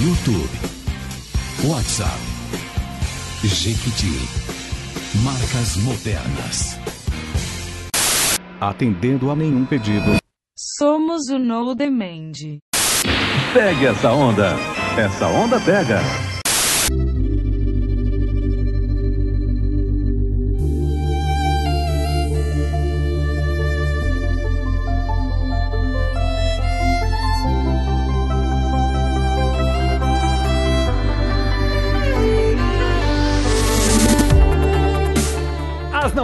YouTube, WhatsApp, Jequiti, marcas modernas. Atendendo a nenhum pedido. Somos o No Demand. Pegue essa onda. Essa onda pega.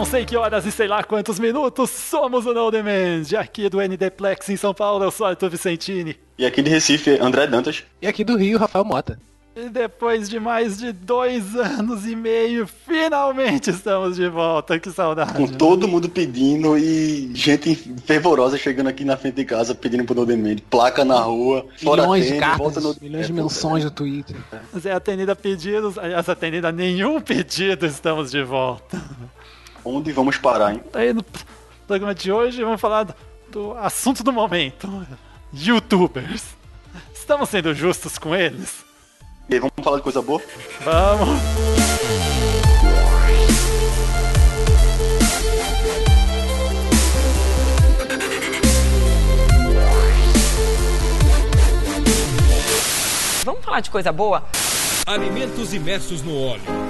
Não sei que horas e sei lá quantos minutos, somos o No Demand, aqui do NDplex em São Paulo, eu sou Arthur Vicentini. E aqui de Recife, André Dantas. E aqui do Rio, Rafael Mota. E depois de mais de dois anos e meio, finalmente estamos de volta. Que saudade. Com todo mundo pedindo e gente fervorosa chegando aqui na frente de casa pedindo pro No Demand. Placa na rua, fora Milhões de cartas, volta no... milhões de É, menções no Twitter. Zé atendida pedidos, aliás, atendida nenhum pedido, estamos de volta. Onde vamos parar, hein? Aí no programa de hoje vamos falar do, do assunto do momento: YouTubers. Estamos sendo justos com eles? E aí, vamos falar de coisa boa? Vamos! Vamos falar de coisa boa? Alimentos imersos no óleo.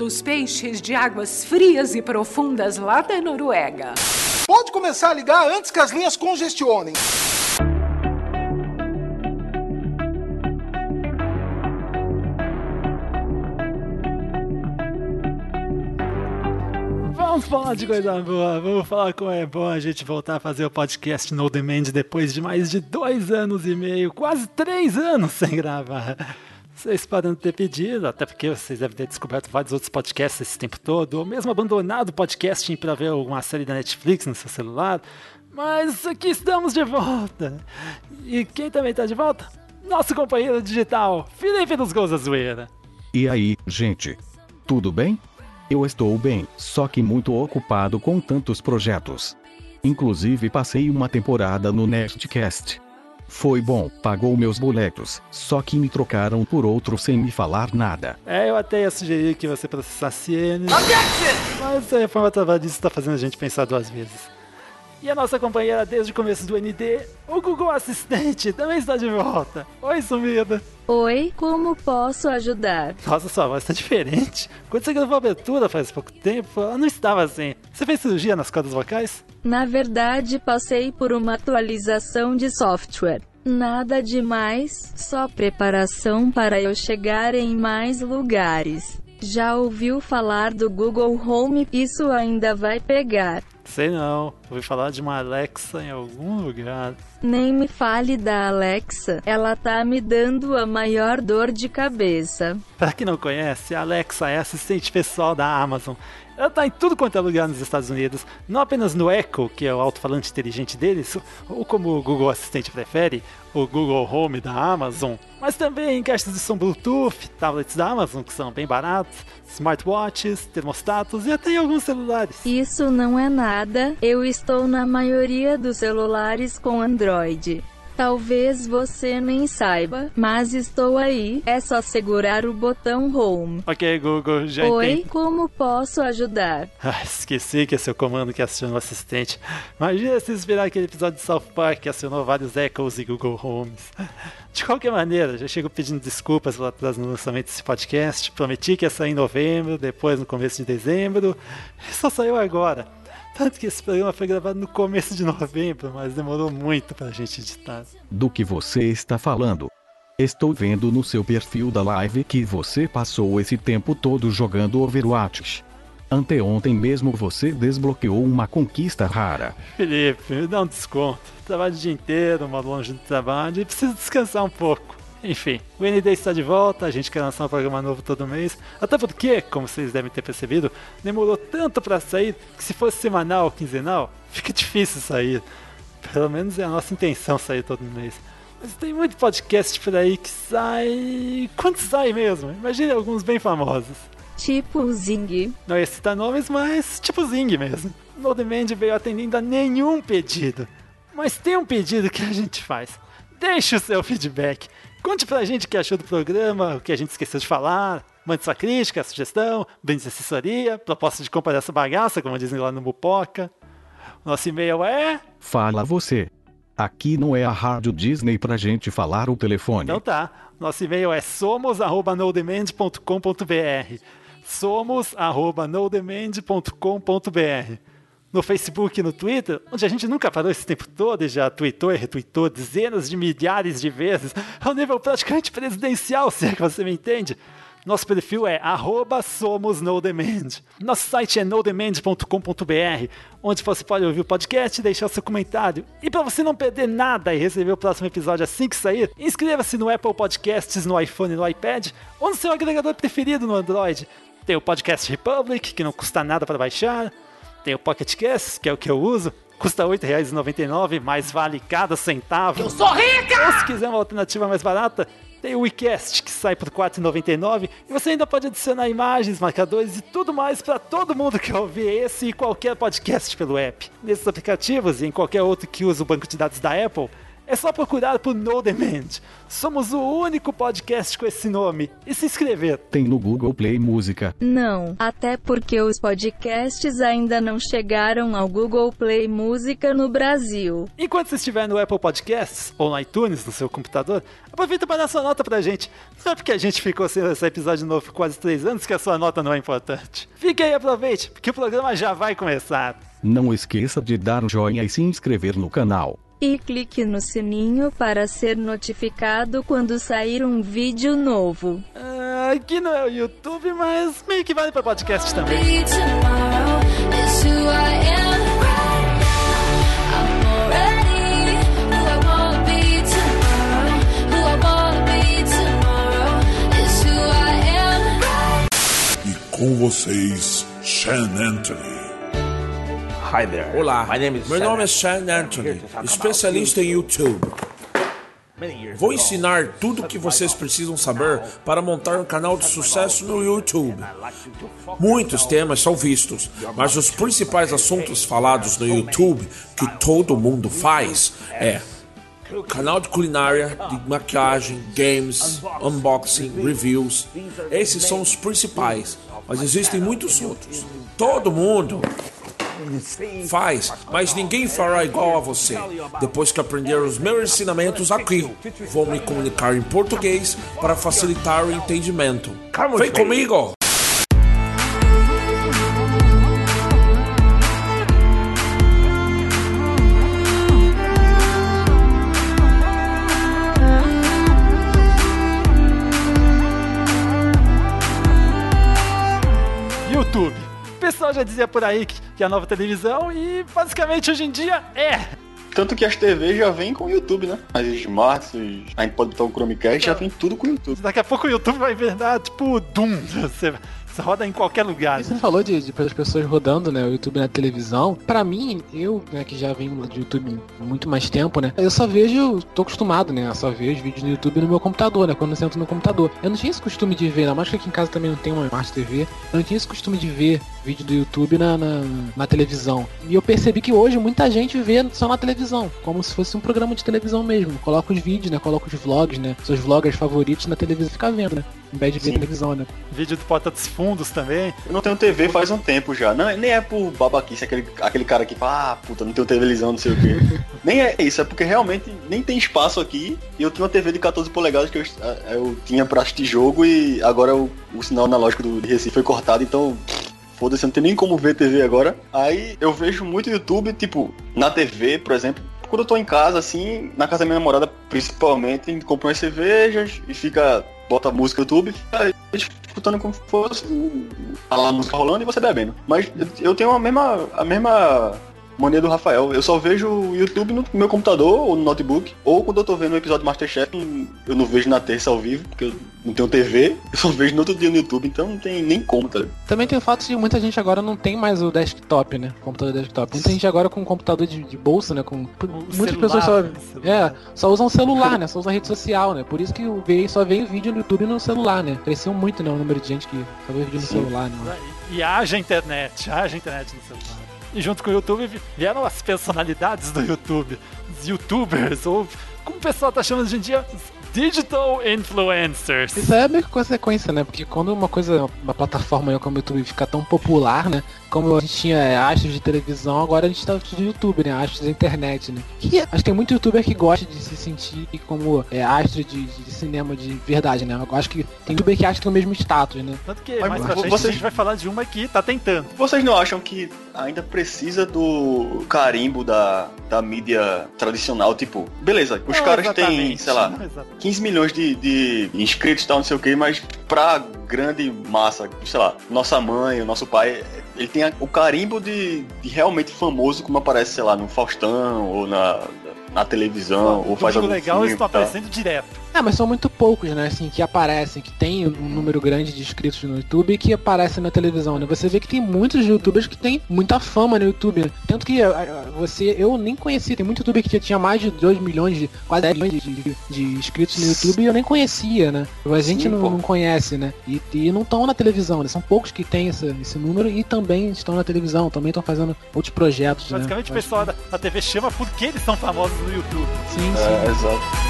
Dos peixes de águas frias e profundas lá da Noruega. Pode começar a ligar antes que as linhas congestionem. Vamos falar de coisa boa, vamos falar como é bom a gente voltar a fazer o podcast No Demand depois de mais de dois anos e meio, quase três anos sem gravar. Vocês podem ter pedido, até porque vocês devem ter descoberto vários outros podcasts esse tempo todo, ou mesmo abandonado o podcasting para ver alguma série da Netflix no seu celular. Mas aqui estamos de volta. E quem também está de volta? Nosso companheiro digital, Felipe dos Gols da Zoeira. E aí, gente? Tudo bem? Eu estou bem, só que muito ocupado com tantos projetos. Inclusive passei uma temporada no Nerdcast. Foi bom, pagou meus boletos, só que me trocaram por outro sem me falar nada. É, eu até ia sugerir que você processasse ele. Mas a reforma trabalhista está fazendo a gente pensar duas vezes. E a nossa companheira desde o começo do ND, o Google Assistente, também está de volta. Oi, sumida. Oi, como posso ajudar? Nossa, sua voz está diferente. Quando você gravou a abertura faz pouco tempo, ela não estava assim. Você fez cirurgia nas cordas vocais? Na verdade, passei por uma atualização de software. Nada demais, só preparação para eu chegar em mais lugares. Já ouviu falar do Google Home? Isso ainda vai pegar. Sei não, ouvi falar de uma Alexa em algum lugar. Nem me fale da Alexa, ela tá me dando a maior dor de cabeça. Pra quem não conhece, a Alexa é assistente pessoal da Amazon. Ela tá em tudo quanto é lugar nos Estados Unidos, não apenas no Echo, que é o alto-falante inteligente deles, ou como o Google Assistente prefere, o Google Home da Amazon, mas também em caixas de som Bluetooth, tablets da Amazon que são bem baratos, smartwatches, termostatos e até em alguns celulares. Isso não é nada, eu estou na maioria dos celulares com Android. Talvez você nem saiba, mas estou aí. É só segurar o botão Home. Ok, Google, já Oi, entendi. como posso ajudar? Ah, esqueci que é o comando que aciona o assistente. Imagina se inspirar aquele episódio de South Park que acionou vários Echoes e Google Homes. De qualquer maneira, já chego pedindo desculpas pelo atraso no lançamento desse podcast. Prometi que ia sair em novembro, depois no começo de dezembro. Só saiu agora. Tanto que esse programa foi gravado no começo de novembro, mas demorou muito pra gente editar. Do que você está falando? Estou vendo no seu perfil da live que você passou esse tempo todo jogando Overwatch. Anteontem mesmo você desbloqueou uma conquista rara. Felipe, me dá um desconto. Trabalho o dia inteiro, moro longe do trabalho e preciso descansar um pouco. Enfim, o ND está de volta, a gente quer lançar um programa novo todo mês. Até porque, como vocês devem ter percebido, demorou tanto para sair que se fosse semanal ou quinzenal, fica difícil sair. Pelo menos é a nossa intenção sair todo mês. Mas tem muito podcast por aí que sai. Quanto sai mesmo? Imagine alguns bem famosos. Tipo o Zing. Não ia citar nomes, mas tipo Zing mesmo. No Demand veio atendendo a nenhum pedido. Mas tem um pedido que a gente faz. deixe o seu feedback. Conte pra gente o que achou do programa, o que a gente esqueceu de falar. Mande sua crítica, sugestão, brinde de assessoria, proposta de compra dessa bagaça, como dizem lá no Mupoca. Nosso e-mail é. Fala você. Aqui não é a Rádio Disney pra gente falar o telefone. Então tá. Nosso e-mail é somos.nodemand.com.br. Somos.nodemand.com.br. No Facebook e no Twitter, onde a gente nunca parou esse tempo todo e já tweetou e retweetou dezenas de milhares de vezes, ao nível praticamente presidencial, se é que você me entende. Nosso perfil é somosnodemand. Nosso site é nodemand.com.br, onde você pode ouvir o podcast e deixar seu comentário. E para você não perder nada e receber o próximo episódio assim que sair, inscreva-se no Apple Podcasts no iPhone e no iPad ou no seu agregador preferido no Android. Tem o Podcast Republic, que não custa nada para baixar. Tem o Pocket Cast, que é o que eu uso. Custa R$ 8,99, mas vale cada centavo. Eu sou rica! Ou se quiser uma alternativa mais barata, tem o WeCast, que sai por R$ 4,99 e você ainda pode adicionar imagens, marcadores e tudo mais para todo mundo que ouvir esse e qualquer podcast pelo app. Nesses aplicativos e em qualquer outro que use o banco de dados da Apple, é só procurar por No Demand. Somos o único podcast com esse nome. E se inscrever. Tem no Google Play Música. Não, até porque os podcasts ainda não chegaram ao Google Play Música no Brasil. Enquanto você estiver no Apple Podcasts ou no iTunes no seu computador, aproveita para dar sua nota pra gente. Não é porque a gente ficou sem esse episódio novo por quase três anos que a sua nota não é importante. Fique aí e aproveite, porque o programa já vai começar. Não esqueça de dar um joinha e se inscrever no canal. E clique no sininho para ser notificado quando sair um vídeo novo. Ah, aqui não é o YouTube, mas meio que vale para podcast também. E com vocês, Sean Anthony. Hi there. Olá, My name is meu nome é Sean Anthony, especialista em YouTube. Vou ensinar tudo o que vocês precisam saber para montar um canal de sucesso no YouTube. Muitos temas são vistos, mas os principais assuntos falados no YouTube que todo mundo faz é canal de culinária, de maquiagem, games, unboxing, reviews. Esses são os principais, mas existem muitos outros. Todo mundo faz, mas ninguém fará igual a você. Depois que aprender os meus ensinamentos aqui, vou me comunicar em português para facilitar o entendimento. Vem comigo! Já dizia por aí que, que é a nova televisão e basicamente hoje em dia é. Tanto que as TVs já vêm com o YouTube, né? As smarts, a gente pode botar o Chromecast, já vem tudo com o YouTube. Daqui a pouco o YouTube vai virar tipo Doom. Você, você roda em qualquer lugar. Você falou de, de as pessoas rodando, né, o YouTube na televisão. Pra mim, eu, né, que já venho de YouTube há muito mais tempo, né, eu só vejo, tô acostumado, né, eu só vejo vídeos no YouTube no meu computador, né, quando eu sento no computador. Eu não tinha esse costume de ver, na mais que aqui em casa também não tem uma Smart TV, eu não tinha esse costume de ver vídeo do YouTube na, na, na televisão. E eu percebi que hoje muita gente vê só na televisão, como se fosse um programa de televisão mesmo. Coloca os vídeos, né, coloca os vlogs, né, seus vloggers favoritos na televisão e fica vendo, né, em vez de ver televisão, né. Vídeo do Porta dos Fundos também. Eu não tenho TV faz um tempo já. Não, nem é por babaquice, aquele, aquele cara que fala, ah, puta, não tenho televisão, não sei o quê. nem é isso, é porque realmente nem tem espaço aqui. E eu tinha uma TV de 14 polegadas que eu, eu tinha pra assistir jogo e agora o, o sinal analógico do Recife foi cortado, então. Foda-se, não tem nem como ver TV agora. Aí eu vejo muito YouTube, tipo, na TV, por exemplo. Quando eu tô em casa, assim, na casa da minha namorada, principalmente, a gente compra umas cervejas e fica. Bota música no YouTube, fica escutando como se fosse a música rolando e você bebendo. Mas eu tenho a mesma, a mesma mania do Rafael. Eu só vejo o YouTube no meu computador ou no notebook. Ou quando eu tô vendo um episódio de Masterchef, eu não vejo na terça ao vivo, porque eu não tenho TV. Eu só vejo no outro dia no YouTube, então não tem nem como, tá ligado? Também tem o fato de muita gente agora não tem mais o desktop, né? Computador desktop. Muita gente agora com computador de, de bolsa, né? Com muitas celular, pessoas só, né? é, só usam celular, né? Só usam rede social, né? Por isso que o veio, só veio vídeo no YouTube no celular, né? Cresceu muito, né? O número de gente que só vê vídeo no Sim. celular, né? E, e haja internet, haja internet no celular. E junto com o YouTube vieram as personalidades do YouTube, os youtubers, ou como o pessoal tá chamando hoje em dia, Digital Influencers. Isso é meio que consequência, né? Porque quando uma coisa, uma plataforma como o YouTube fica tão popular, né? Como a gente tinha é, astros de televisão, agora a gente tá de YouTube, né? Astros da internet, né? Que acho que tem muito youtuber que gosta de se sentir como é, astro de, de, cinema de verdade, né? Eu acho que tem youtuber que acha que tem o mesmo status, né? Tanto que mais pra frente vocês... a gente vai falar de uma que tá tentando. Vocês não acham que ainda precisa do carimbo da, da mídia tradicional? Tipo, beleza, os não, caras têm, sei lá, 15 milhões de, de inscritos e tal, não sei o que, mas pra grande massa, sei lá, nossa mãe, o nosso pai, ele tem o carimbo de, de realmente famoso, como aparece, sei lá, no Faustão ou na, na televisão, ou faz algum legal, filme, eles estão aparecendo direto. É, mas são muito poucos, né, assim, que aparecem, que tem um número grande de inscritos no YouTube e que aparecem na televisão, né? Você vê que tem muitos youtubers que tem muita fama no YouTube, né? Tanto que você, eu nem conhecia, tem muito youtuber que tinha mais de 2 milhões, de, quase 10 milhões de, de, de inscritos no YouTube e eu nem conhecia, né? A gente Sim, não, não, conhece, né? E, e não estão na televisão, né? São poucos que tem esse, esse número e também estão na televisão, também estão fazendo outros projetos, né? Basicamente né? o pessoal da, da TV chama porque eles são famosos no YouTube. Sim, sim. É, exato.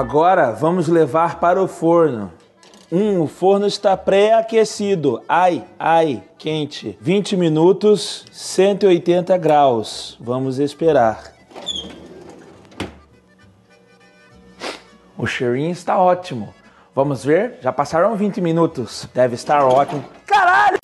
Agora vamos levar para o forno. Hum, o forno está pré-aquecido. Ai, ai, quente. 20 minutos, 180 graus. Vamos esperar. O cheirinho está ótimo. Vamos ver? Já passaram 20 minutos. Deve estar ótimo. Caralho!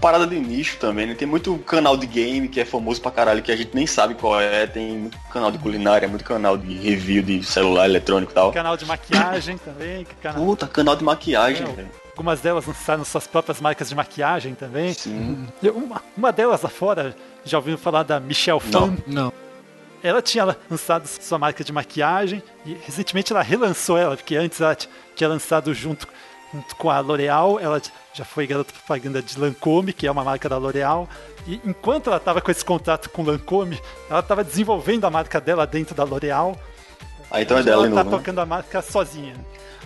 Parada de nicho também, né? Tem muito canal de game que é famoso pra caralho, que a gente nem sabe qual é. Tem muito canal de culinária, muito canal de review de celular eletrônico e tal. Canal de maquiagem também. Canal... Puta, canal de maquiagem, é, velho. Algumas delas lançaram suas próprias marcas de maquiagem também. Sim. Uma, uma delas lá fora, já ouviram falar da Michelle Fan? Não. Não. Ela tinha lançado sua marca de maquiagem e recentemente ela relançou ela, porque antes ela tinha lançado junto junto com a L'Oréal, ela já foi garota propaganda de Lancôme, que é uma marca da L'Oréal. E enquanto ela estava com esse contrato com Lancôme, ela estava desenvolvendo a marca dela dentro da L'Oréal. Ah, então é dela, Ela tá tocando a marca sozinha.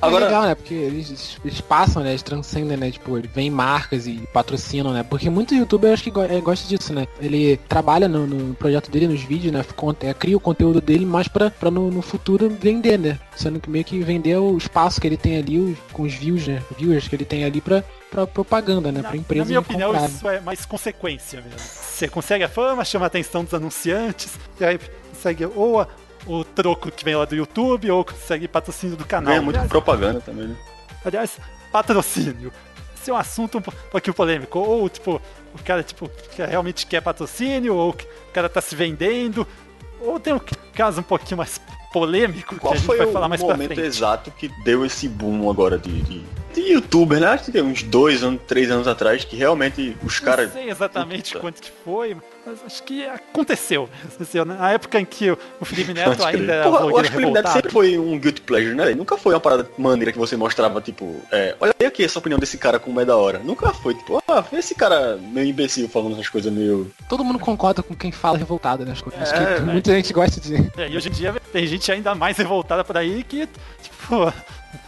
Agora... É legal, né? Porque eles, eles passam, né? Eles transcendem, né? Tipo, vem marcas e patrocinam, né? Porque muito youtuber acho que go é, gosta disso, né? Ele trabalha no, no, projeto dele, nos vídeos, né? É, cria o conteúdo dele mais pra, pra no, no, futuro vender, né? Sendo que meio que vender o espaço que ele tem ali, os, com os views, né? Viewers que ele tem ali pra, pra propaganda, né? Na, pra empresa. Na minha opinião, comprar. isso é mais consequência mesmo. Você consegue a fama, chama a atenção dos anunciantes, e aí consegue ou a, o troco que vem lá do YouTube ou consegue patrocínio do canal. É muito aliás, propaganda também, né? Aliás, patrocínio. Esse é um assunto um pouquinho polêmico. Ou, tipo, o cara, tipo, realmente quer patrocínio, ou o cara tá se vendendo. Ou tem um caso um pouquinho mais polêmico Qual que a gente foi vai falar o mais momento exato que deu esse boom agora de, de, de youtuber, né? Acho que tem uns dois anos, três anos atrás que realmente os caras. Não sei exatamente Puta. quanto que foi, mas acho que aconteceu. Na época em que o Felipe Neto ainda era Porra, eu acho que o Felipe Neto sempre foi um guilty pleasure, né? Nunca foi uma parada maneira que você mostrava, tipo, é, olha aqui essa opinião desse cara como é da hora. Nunca foi, tipo, ah, esse cara meio imbecil falando essas coisas meio. Todo mundo concorda com quem fala revoltado, né? Acho é, que muita gente gosta de. É, e hoje em dia tem gente ainda mais revoltada por aí que, tipo,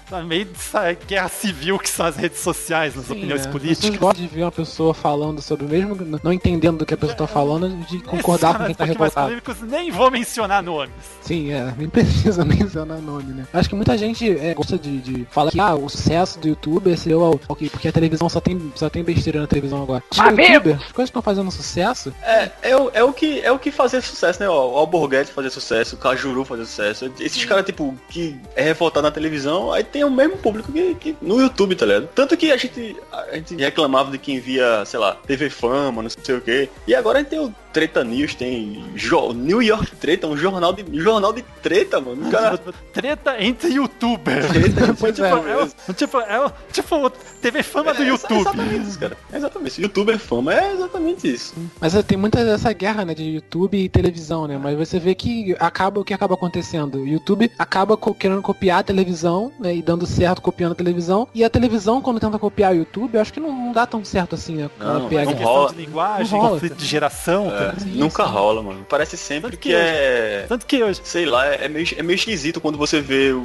Tá meio dessa guerra civil que são as redes sociais, nas Sim, opiniões é. políticas. Eu gosto de ver uma pessoa falando sobre o mesmo, não entendendo do que a pessoa está falando, de concordar com quem está revoltado. polêmicos, nem vou mencionar nomes. Sim, é, nem precisa mencionar nome, né? Acho que muita gente é, gosta de, de falar que ah, o sucesso do YouTube se deu ao, ao porque a televisão só tem, só tem besteira na televisão agora. Os YouTube, as coisas estão fazendo sucesso. É, é, o, é, o que, é o que fazer sucesso, né? O Alborguete fazer sucesso, o Cajuru fazer sucesso. Esses caras, tipo, que é revoltado na televisão, aí tem o mesmo público que, que, no YouTube, tá ligado? Tanto que a gente, a gente reclamava de quem via, sei lá, TV Fama, não sei o quê. E agora a gente tem o Treta News, tem New York Treta, um jornal de, jornal de treta, mano. Cara... Treta entre youtubers. Treta, tipo, é, é, tipo, é, tipo, TV fama do YouTube. É exatamente isso, cara. É exatamente isso. Youtuber fama é exatamente isso. Mas tem muita dessa guerra, né, de YouTube e televisão, né? Mas você vê que acaba o que acaba acontecendo. O YouTube acaba querendo copiar a televisão, né, e dando certo copiando a televisão. E a televisão, quando tenta copiar o YouTube, eu acho que não, não dá tão certo assim, né? Não, não rola. de linguagem, não rola, conflito de geração. É, nunca rola, mano. Parece sempre tanto que, que é... Tanto que hoje... Sei lá, é meio, é meio esquisito quando você vê um...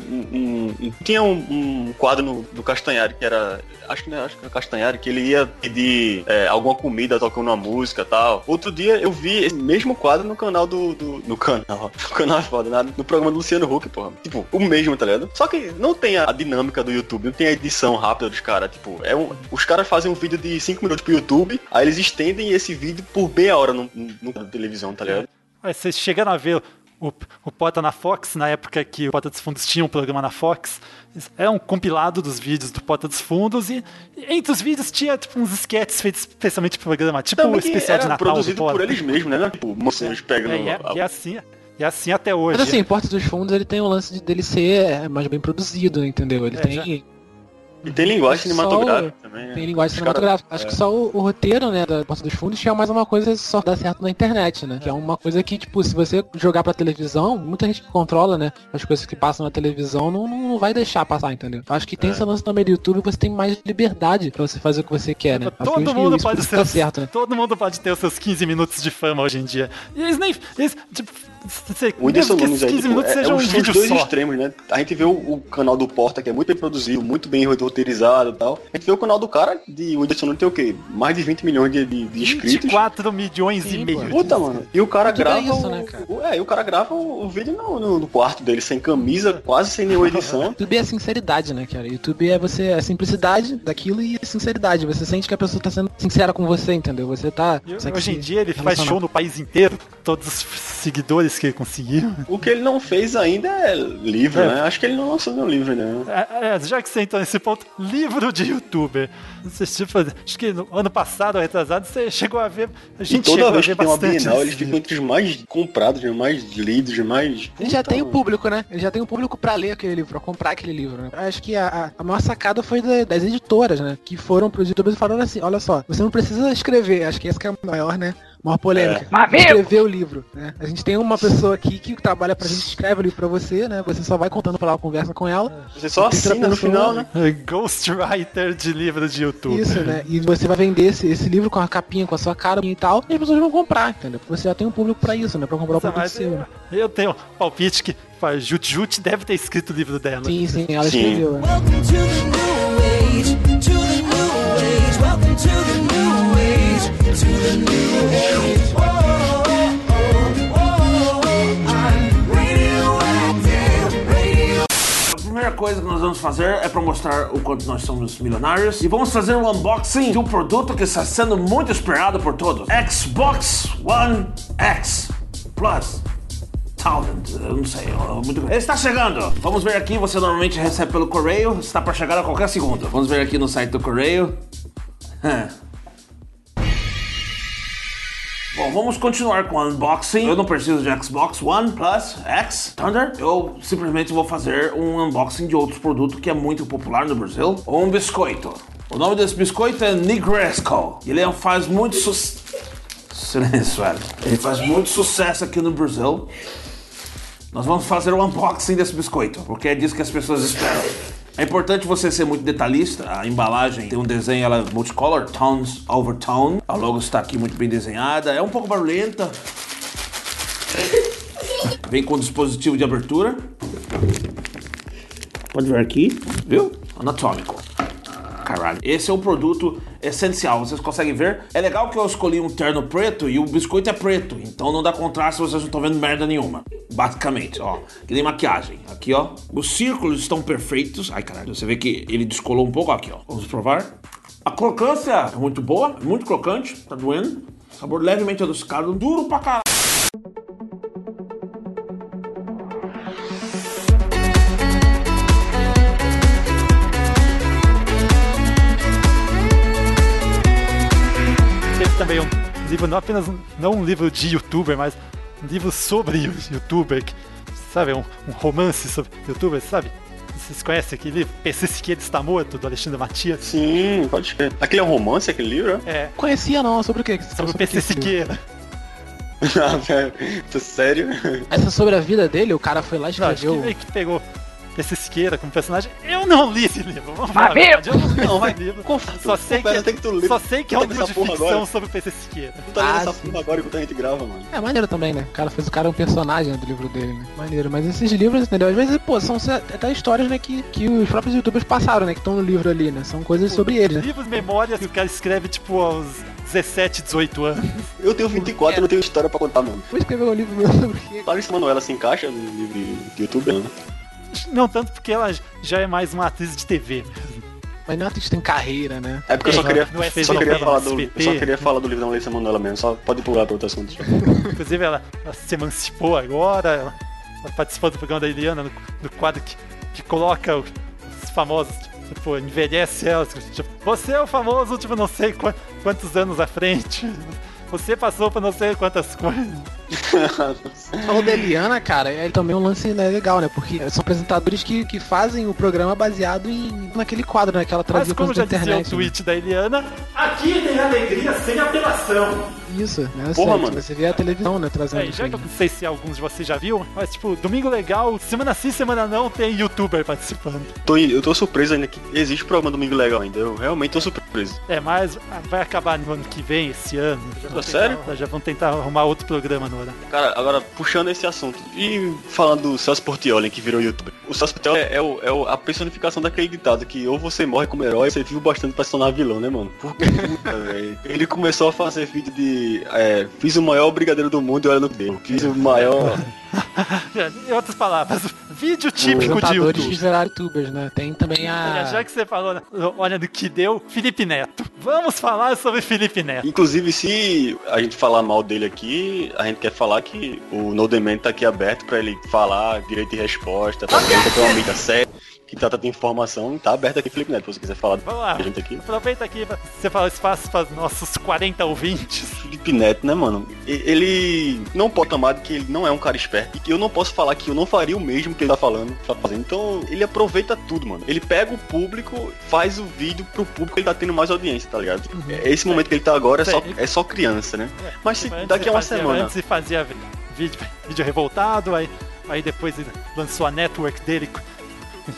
um, tinha um, um, quadro no, do Castanhari que era... Acho que, né, acho que era Castanhari, que ele ia pedir é, alguma comida tocando uma música tal. Outro dia eu vi esse mesmo quadro no canal do... do no canal. No canal é foda, no programa do Luciano Huck, porra. Tipo, o mesmo, tá ligado? Só que não tem a, a dinâmica do YouTube, não tem a edição rápida dos caras. Tipo, é um, os caras fazem um vídeo de 5 minutos pro YouTube, aí eles estendem esse vídeo por meia hora no, no, no televisão, tá ligado? Aí vocês chegaram a ver o, o Porta na Fox, na época que o Porta dos Fundos tinha um programa na Fox, é um compilado dos vídeos do Porta dos Fundos e, entre os vídeos tinha tipo, uns sketches feitos especialmente pro programa, tipo o um especial de Natal produzido por eles mesmos, né? Tipo, moções pegando... É, é, e assim... E assim até hoje. Mas assim, Porta dos Fundos ele tem o lance de dele ser mais bem produzido, entendeu? Ele é, tem. Já e tem linguagem cinematográfica o... também. Né? Tem linguagem cinematográfica. Acho é. que só o, o, roteiro, né, da Porta dos Fundos tinha mais uma coisa só dar certo na internet, né? Que é uma coisa que, tipo, se você jogar pra televisão, muita gente que controla, né, as coisas que passam na televisão não, não vai deixar passar, entendeu? Acho que tem é. esse lance também do YouTube, você tem mais liberdade pra você fazer o que você quer, né? Todo mundo pode ser. Tá certo, né? Todo mundo pode ter os seus 15 minutos de fama hoje em dia. E eles nem. Eles, tipo, você, o Whindersson Nunes aí, tipo, é, é um vídeo dois só. extremos, né? A gente vê o, o, canal do Porta, que é muito bem produzido, muito bem roteirizado e tal. A gente vê o canal do cara de Whindersson Nunes tem o quê? Mais de 20 milhões de, de, de inscritos. 24 milhões Sim, e meio. Puta, mano. E o cara grava. Isso, né, cara? O, é, e o cara grava o, o vídeo no, no, no, quarto dele, sem camisa, quase sem nenhuma edição. YouTube é sinceridade, né, cara? YouTube é você, é a simplicidade daquilo e a sinceridade. Você sente que a pessoa tá sendo sincera com você, entendeu? Você tá. Você hoje em dia ele faz show no país inteiro, todos os seguidores que ele conseguiu. O que ele não fez ainda é livro, é. né? Acho que ele não lançou nenhum livro, né? É, é, já que você entrou nesse ponto, livro de youtuber. Você, tipo, acho que no ano passado, retrasado, você chegou a ver. A gente e toda vez que tem uma Bienal, eles ficam entre os mais comprados, os mais lidos, os mais. Ele já tem o público, né? Ele já tem o público pra ler aquele livro, pra comprar aquele livro, né? Acho que a, a maior sacada foi da, das editoras, né? Que foram pros youtubers e falaram assim: olha só, você não precisa escrever. Acho que essa que é a maior, né? Maior polêmica. É. Escrever o livro, né? A gente tem uma pessoa aqui que trabalha pra gente, escreve o livro pra você, né? Você só vai contando pra ela, conversa com ela. Você só assina pessoa, no final, né? Ghostwriter de livro de YouTube. Isso, né? E você vai vender esse, esse livro com a capinha, com a sua cara e tal, e as pessoas vão comprar, entendeu? Porque você já tem um público pra isso, né? Pra comprar o produto seu, né? Eu tenho palpite que Jut Jut deve ter escrito o livro dela. Sim, sim, ela sim. escreveu. Né? Coisa que nós vamos fazer é para mostrar o quanto nós somos milionários e vamos fazer um unboxing de um produto que está sendo muito esperado por todos: Xbox One X Plus. Talent, eu não sei, muito... Está chegando! Vamos ver aqui, você normalmente recebe pelo correio, está para chegar a qualquer segundo. Vamos ver aqui no site do correio. Bom, vamos continuar com o unboxing. Eu não preciso de Xbox One Plus X Thunder. Eu simplesmente vou fazer um unboxing de outro produto que é muito popular no Brasil. Um biscoito. O nome desse biscoito é Negresco. Ele é faz muito sucesso. Silêncio, velho. Ele faz muito sucesso aqui no Brasil. Nós vamos fazer o unboxing desse biscoito, porque é disso que as pessoas esperam. É importante você ser muito detalhista. A embalagem tem um desenho, ela é multicolor, tones over tone. A logo está aqui muito bem desenhada. É um pouco barulhenta. Vem com dispositivo de abertura. Pode ver aqui, viu? Anatômico. Caralho. Esse é o produto essencial. Vocês conseguem ver? É legal que eu escolhi um terno preto e o biscoito é preto. Então não dá contraste, vocês não estão vendo merda nenhuma. Basicamente, ó. Que nem maquiagem. Aqui, ó. Os círculos estão perfeitos. Ai, caralho. Você vê que ele descolou um pouco aqui, ó. Vamos provar. A crocância é muito boa, muito crocante. Tá doendo. Sabor levemente adocicado. Duro pra caralho. Também um livro não apenas um, não um livro de youtuber, mas um livro sobre youtuber, que, sabe? Um, um romance sobre youtuber, sabe? Vocês conhecem aquele livro? PC Siqueira está morto, do Alexandre Matias? Sim, pode ser. Aquele é um romance, aquele livro? É. Conhecia não, sobre o quê? Sobre, sobre o PC Siqueira. ah, velho. Sério? Essa é sobre a vida dele, o cara foi lá e escreveu. Não, que, que pegou PC Siqueira como personagem. Eu não li esse livro. Vamos falar eu não vai. livro. Só sei, que, que tu só sei que é um livro de ficção agora. sobre o PC Siqueira. Tu tá lendo ah, essa porra agora enquanto a gente grava, mano. É maneiro também, né? O cara fez o cara um personagem do livro dele, né? Maneiro. Mas esses livros, entendeu? Às vezes, pô, são até histórias, né, que, que os próprios youtubers passaram, né? Que estão no livro ali, né? São coisas pô, sobre eles, né? Livros, memórias que o cara escreve, tipo, aos 17, 18 anos. Eu tenho 24 e não tenho história pra contar, mano. Vou escrever um livro meu sobre Larissa Manoela se encaixa no livro de youtuber, né? Não tanto porque ela já é mais uma atriz de TV mesmo. Mas não é atriz tem carreira, né? É porque eu só queria, é só queria falar do, eu só queria falar do livro da Melissa Manuela mesmo, só pode pular para outro assunto. Inclusive ela, ela, se emancipou agora, ela, ela participou do programa da Eliana, no, no quadro que, que coloca os famosos, tipo, envelhece elas, tipo, você é o famoso, tipo, não sei quantos anos à frente. Você passou por não sei quantas coisas. Falou da Eliana, cara, é também um lance né, legal, né? Porque são apresentadores que, que fazem o programa baseado em naquele quadro, né? Que ela trazia Mas como já internet, dizia o tweet né? da Eliana, aqui tem alegria sem apelação. Isso, né? Porra, mano. Você vê a televisão, né? Trazendo é, já que eu não sei se alguns de vocês já viram, mas tipo, domingo legal, semana sim, semana não, tem youtuber participando. Tô, eu tô surpreso ainda que existe o programa Domingo Legal ainda. Eu realmente tô surpreso. É, mas vai acabar no ano que vem, esse ano. Já Sério? Tentar, já vão tentar arrumar outro programa no ano. Cara, agora puxando esse assunto e falando do Celso Portioli, que virou youtuber. O Celso Portioli é, é, o, é o, a personificação daquele ditado que ou você morre como herói, ou você vive bastante pra se tornar vilão, né, mano? Porque, puta, velho. Ele começou a fazer vídeo de. É, fiz o maior brigadeiro do mundo e olha no que deu. Fiz o maior. em outras palavras, vídeo típico de YouTube. que viraram youtubers, né? Tem também a. Já que você falou, olha do que deu, Felipe Neto. Vamos falar sobre Felipe Neto. Inclusive, se a gente falar mal dele aqui, a gente quer falar que o No Demand tá aqui aberto pra ele falar direito de resposta, pra ele ter uma mídia séria que trata de informação, tá aberto aqui, Felipe Neto, se você quiser falar Vamos lá. gente aqui. Aproveita aqui pra você falar espaço para nossos 40 ouvintes. Felipe Neto, né, mano? Ele não pode tomar de que ele não é um cara esperto e que eu não posso falar que eu não faria o mesmo que ele tá falando, tá fazendo. Então, ele aproveita tudo, mano. Ele pega o público, faz o vídeo pro público que ele tá tendo mais audiência, tá ligado? Uhum. Esse momento que ele tá agora é só, é só criança, né? É, Mas se, daqui a uma fazia, semana. Antes fazia vídeo, vídeo revoltado, aí, aí depois lançou a network dele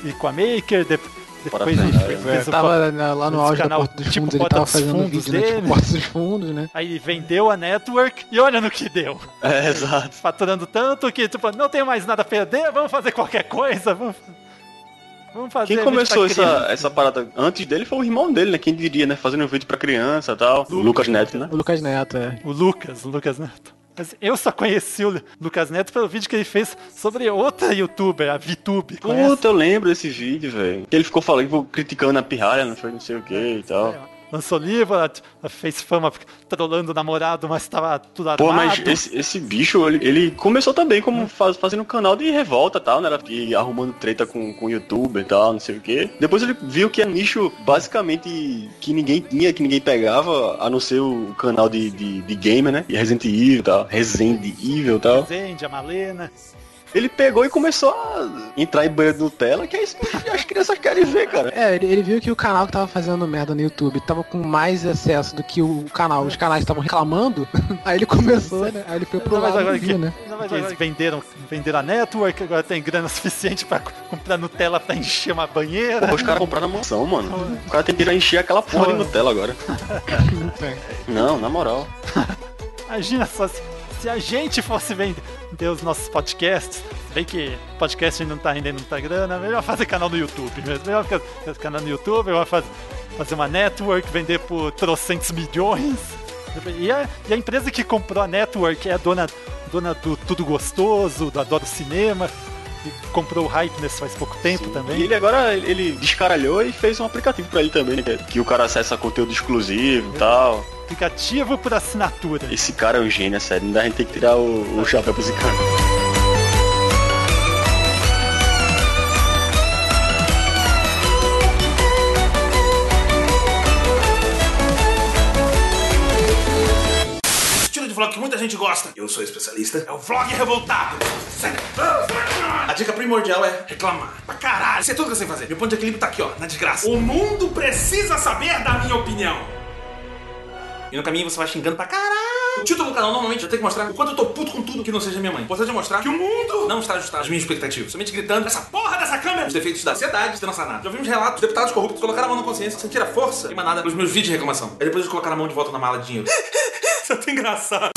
e com a Maker, de, depois ele fez, o, tava lá no auge canal, da Porta dos tipo, Fundos, ele tava fazendo vídeo, dele. né, tipo, Porta dos Fundos, né? Aí ele vendeu a network e olha no que deu. É, exato. Faturando tanto que, tipo, não tenho mais nada a perder, vamos fazer qualquer coisa, vamos... Vamos fazer Quem começou essa, essa parada antes dele foi o irmão dele, né? Quem diria, né? Fazendo um vídeo pra criança e tal. O Lucas Neto, né? O Lucas Neto, é. O Lucas, o Lucas Neto. Eu só conheci o Lucas Neto pelo vídeo que ele fez sobre outra youtuber, a VTube. Puta, eu lembro desse vídeo, velho. Ele ficou falando, criticando a pirralha, não foi não sei o que e tal. Lançou livro, fez fama trolando o namorado, mas tava tudo armado. Pô, mas esse, esse bicho, ele, ele, começou também como faz, fazendo um canal de revolta e tal, né? E arrumando treta com, com youtuber e tal, não sei o que. Depois ele viu que é nicho basicamente que ninguém tinha, que ninguém pegava, a não ser o canal de, de, de gamer, né? E Resident Evil e tal. Resident Evil e tal. Resende, a Malena. Ele pegou e começou a entrar em banho de Nutella, que é isso que as crianças querem ver, cara. É, ele, ele, viu que o canal que tava fazendo merda no YouTube tava com mais acesso do que o canal. Os canais estavam reclamando, aí ele começou, né? Aí ele foi pro lado agora viu, né? Não, mas eles venderam, venderam a network, agora tem grana suficiente pra comprar Nutella pra encher uma banheira. Pô, os caras compraram a mansão, mano. O cara tem que ir encher aquela porra de Nutella agora. Não. Não, na moral. Imagina só se, se a gente fosse vender os nossos podcasts. Bem que podcast não tá rendendo muita grana, melhor fazer canal no YouTube mesmo. Melhor fazer canal no YouTube, melhor fazer, fazer uma network, vender por trocentos milhões. E a, e a, empresa que comprou a network é a dona, dona do Tudo Gostoso, do Adoro Cinema. E comprou o Hypeness faz pouco tempo Sim. também. E ele agora ele descaralhou e fez um aplicativo para ele também, né? Que o cara acessa conteúdo exclusivo e tal. Aplicativo por assinatura. Esse cara é um gênio, é sério. Não dá a gente tem que tirar o, o chapéu pra esse cara. vlog que muita gente gosta. Eu sou especialista. É o vlog revoltado. A dica primordial é reclamar. Pra caralho. Isso é tudo que eu sei fazer. Meu ponto de equilíbrio tá aqui, ó, na desgraça. O mundo precisa saber da minha opinião. E no caminho você vai xingando pra caralho. O título do canal normalmente eu tenho que mostrar o quanto eu tô puto com tudo que não seja minha mãe. Importante é mostrar que o mundo não está ajustado às minhas expectativas. Somente gritando essa porra dessa câmera. Os defeitos da sociedade sem lançar nada. Já ouvimos relatos de deputados corruptos colocaram a mão na consciência, sentir a força emanada pelos meus vídeos de reclamação. Aí depois eles colocaram a mão de volta na mala de dinheiro. Isso é engraçado.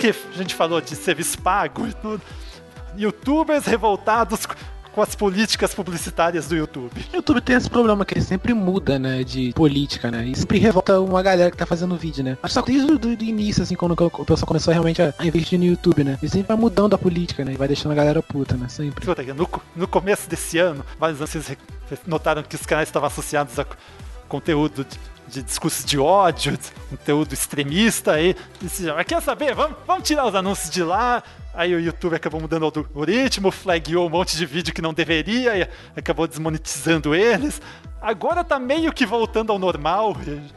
Que a gente falou de serviço pago e tudo, youtubers revoltados com as políticas publicitárias do YouTube. O YouTube tem esse problema que ele sempre muda, né, de política, né, e sempre revolta uma galera que tá fazendo vídeo, né. Acho que só desde o início, assim, quando o pessoal começou realmente a, investir no YouTube, né, ele sempre vai mudando a política, né, e vai deixando a galera puta, né, sempre. No, no começo desse ano, vários anos vocês notaram que os canais estavam associados a conteúdo de, de discurso de ódio, de conteúdo extremista aí. E, quer saber? Vamos, vamos tirar os anúncios de lá. Aí o YouTube acabou mudando o algoritmo, flagueou um monte de vídeo que não deveria e acabou desmonetizando eles. Agora tá meio que voltando ao normal.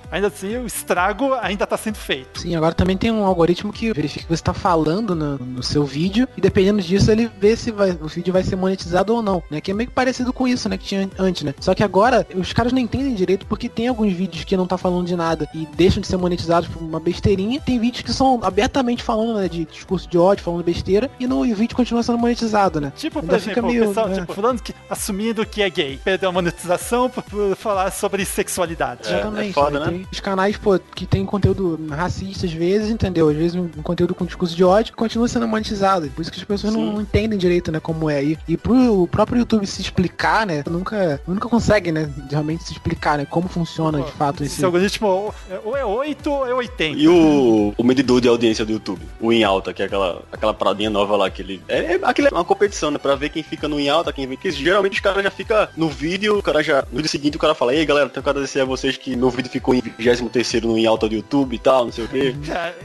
Ainda assim, o estrago ainda tá sendo feito. Sim, agora também tem um algoritmo que verifica o que você tá falando no, no, seu vídeo e dependendo disso ele vê se vai, o vídeo vai ser monetizado ou não, né? Que é meio parecido com isso, né? Que tinha antes, né? Só que agora os caras não entendem direito porque tem alguns vídeos que não tá falando de nada e deixam de ser monetizados por uma besteirinha. Tem vídeos que são abertamente falando né, de discurso de ódio, falando besteira e, no, e o vídeo continua sendo monetizado, né? Tipo, por Ainda exemplo, meio, o pessoal, né? tipo, falando que assumindo que é gay, perdeu a monetização por, por falar sobre sexualidade. É, Exatamente. É foda, né? Tem os canais, pô, que tem conteúdo racista às vezes, entendeu? Às vezes um, um conteúdo com discurso de ódio continua sendo monetizado. Por isso que as pessoas não, não, entendem direito, né, como é. E, e pro próprio YouTube se explicar, né, nunca, nunca consegue, né, realmente se explicar, né, como funciona pô, de fato esse... Esse algoritmo ou é 8 ou é 80. E o, o medidor de audiência do YouTube, o em alta, que é aquela, aquela paradinha nova lá que ele... É, é, aquilo é uma competição, né, pra ver quem fica no em alta, quem vem... Porque geralmente os caras já fica no vídeo, o cara já... No dia seguinte o cara fala, ei galera, tenho que agradecer a vocês que meu vídeo ficou em 23 no em alta do YouTube e tal, não sei o quê.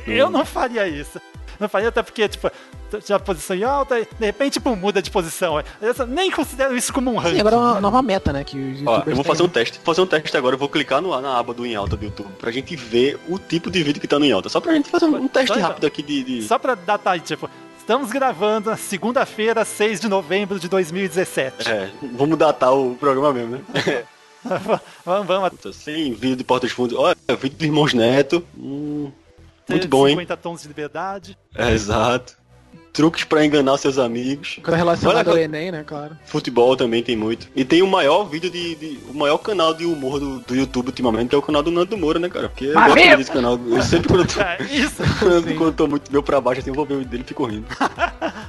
eu não faria isso. Não faria até porque, tipo, já posição em alta, e de repente, tipo, muda de posição. Eu nem considero isso como um ranking. Sim, agora é uma nova meta, né? Que Ó, eu vou fazer um teste. Vou fazer um teste agora, eu vou clicar no, na aba do em alta do YouTube pra gente ver o tipo de vídeo que tá no em alta. Só pra gente fazer um, teste só, rápido aqui de, de... Só pra datar, tipo, Estamos gravando na segunda-feira, 6 de novembro de 2017. É, vamos datar o programa mesmo, né? vamos, vamos. Sem vídeo de Porta dos Fundos. Olha, vídeo de Irmãos Neto. Hum, muito bom, 50 hein? tons de liberdade. É, exato truques para enganar seus amigos. Coisa relacionada ao Enem, né, claro. Futebol também tem muito. E tem o maior vídeo de, de o maior canal de humor do, do YouTube ultimamente, que é o canal do Nando Moura, né, cara? Porque eu gosto desse canal. Eu sempre quando eu tô, é, isso, quando, quando eu tô muito meu pra baixo, assim, eu vou ver o dele e fico rindo.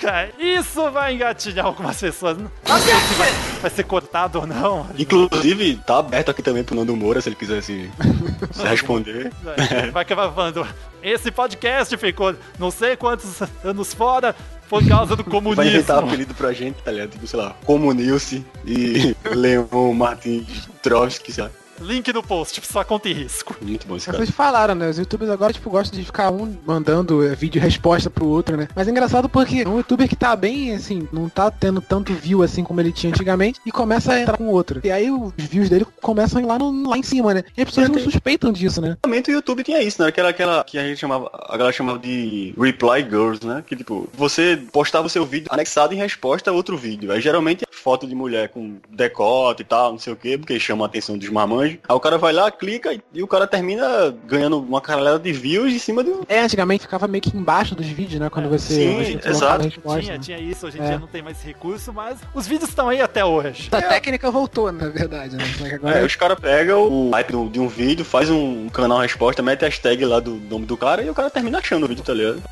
cara, isso vai engatilhar algumas pessoas. Não sei se vai, vai, ser cortado ou não. Inclusive, tá aberto aqui também pro Nando Moura, se ele quiser se, se responder. Vai acabar falando. Esse podcast ficou não sei quantos anos fora por causa do comunismo. Vai inventar apelido pra gente, tá ligado? Tipo, sei lá, Comunilce e Leon Martins Trotsky, sabe? Link no post, tipo, sua conta em risco. Muito bom esse cara. Vocês falaram, né? Os youtubers agora, tipo, gostam de ficar um mandando é, vídeo resposta pro outro, né? Mas é engraçado porque um youtuber que tá bem, assim, não tá tendo tanto view assim como ele tinha antigamente e começa a entrar com outro. E aí os views dele começam a ir lá, no, lá em cima, né? E as pessoas não suspeitam disso, né? Realmente o YouTube tinha isso, né? Aquela, aquela que a gente chamava, a galera chamava de reply girls, né? Que tipo, você postava o seu vídeo anexado em resposta a outro vídeo. Aí geralmente é foto de mulher com decote e tal, não sei o quê, porque chama a atenção dos marmanjos. Aí o cara vai lá, clica e, e o cara termina ganhando uma caralhada de views em cima do. É, antigamente ficava meio que embaixo dos vídeos, né? Quando você. Sim, exato. Tinha, né? tinha isso, hoje em é. dia não tem mais recurso, mas os vídeos estão aí até hoje. A é. técnica voltou, na verdade, né? Agora... É, os caras pegam o hype de um vídeo, faz um canal resposta, mete a hashtag lá do nome do cara e o cara termina achando o vídeo, tá ligado?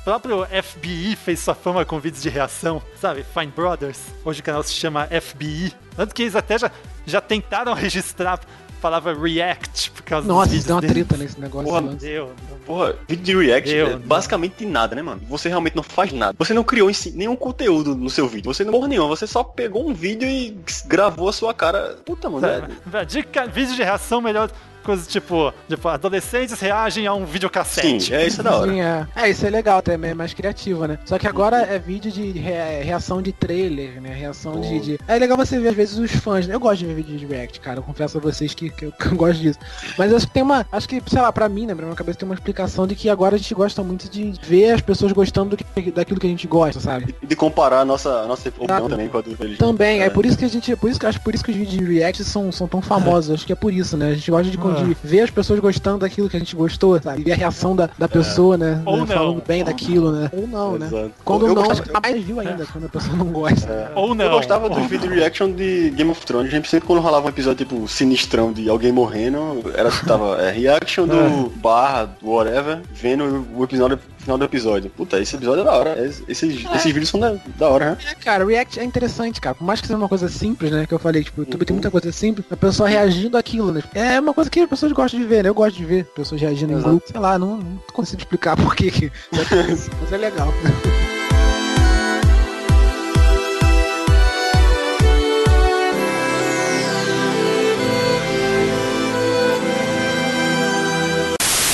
O próprio FBI fez sua fama com vídeos de reação, sabe? Fine Brothers. Hoje o canal se chama FBI. Tanto que eles até já, já tentaram registrar palavra react por causa Nossa, dos deu uma treta nesse negócio. Porra, deu. Porra, vídeo de react deu, é basicamente nada, né, mano? Você realmente não faz nada. Você não criou si nenhum conteúdo no seu vídeo. Você não morreu nenhum. Você só pegou um vídeo e gravou a sua cara. Puta, mano. É... Dica, vídeo de reação melhor coisas tipo, tipo, adolescentes reagem a um videocassete. Sim, é isso é da hora. Sim, é. é, isso é legal também, é mais criativo, né? Só que agora é vídeo de re- reação de trailer, né? Reação de, de- É legal você ver, às vezes, os fãs, né? Eu gosto de ver vídeo de react, cara. Eu confesso a vocês que, que eu, que eu gosto disso. Mas acho que tem uma. Acho que, sei lá, pra mim, né? Pra minha cabeça tem uma explicação de que agora a gente gosta muito de ver as pessoas gostando do que, daquilo que a gente gosta, sabe? E de comparar a nossa, a nossa opinião também com a do. Também, é. É. por isso que a gente. Por isso que acho por isso que os vídeos de react são, são tão famosos. Acho que é por isso, né? A gente gosta de, de ver as pessoas gostando daquilo que a gente gostou, sabe? E ver a reação da, da pessoa, né? Ou né, não. Falando bem daquilo, né? Ou não, né? Exato. Quando Eu não, gostava- a mais viu ainda, quando a pessoa não gosta. Ou não. Eu gostava do vídeo reaction de Game of Thrones. A gente sempre quando rolava um episódio tipo sinistrão de alguém morrendo, era tava é, reaction do barra, whatever, vendo o episódio final do episódio. Puta, esse episódio é da hora. Esses, esses vídeos são da, da hora, né? É, cara, React é interessante, cara. Por mais que seja uma coisa simples, né? Que eu falei, tipo, o YouTube tem muita coisa simples, a pessoa reagindo àquilo, né? É uma coisa que as pessoas gostam de ver, né? Eu gosto de ver pessoas reagindo em grupo. Sei lá, não, não consigo explicar por que que. Mas é legal.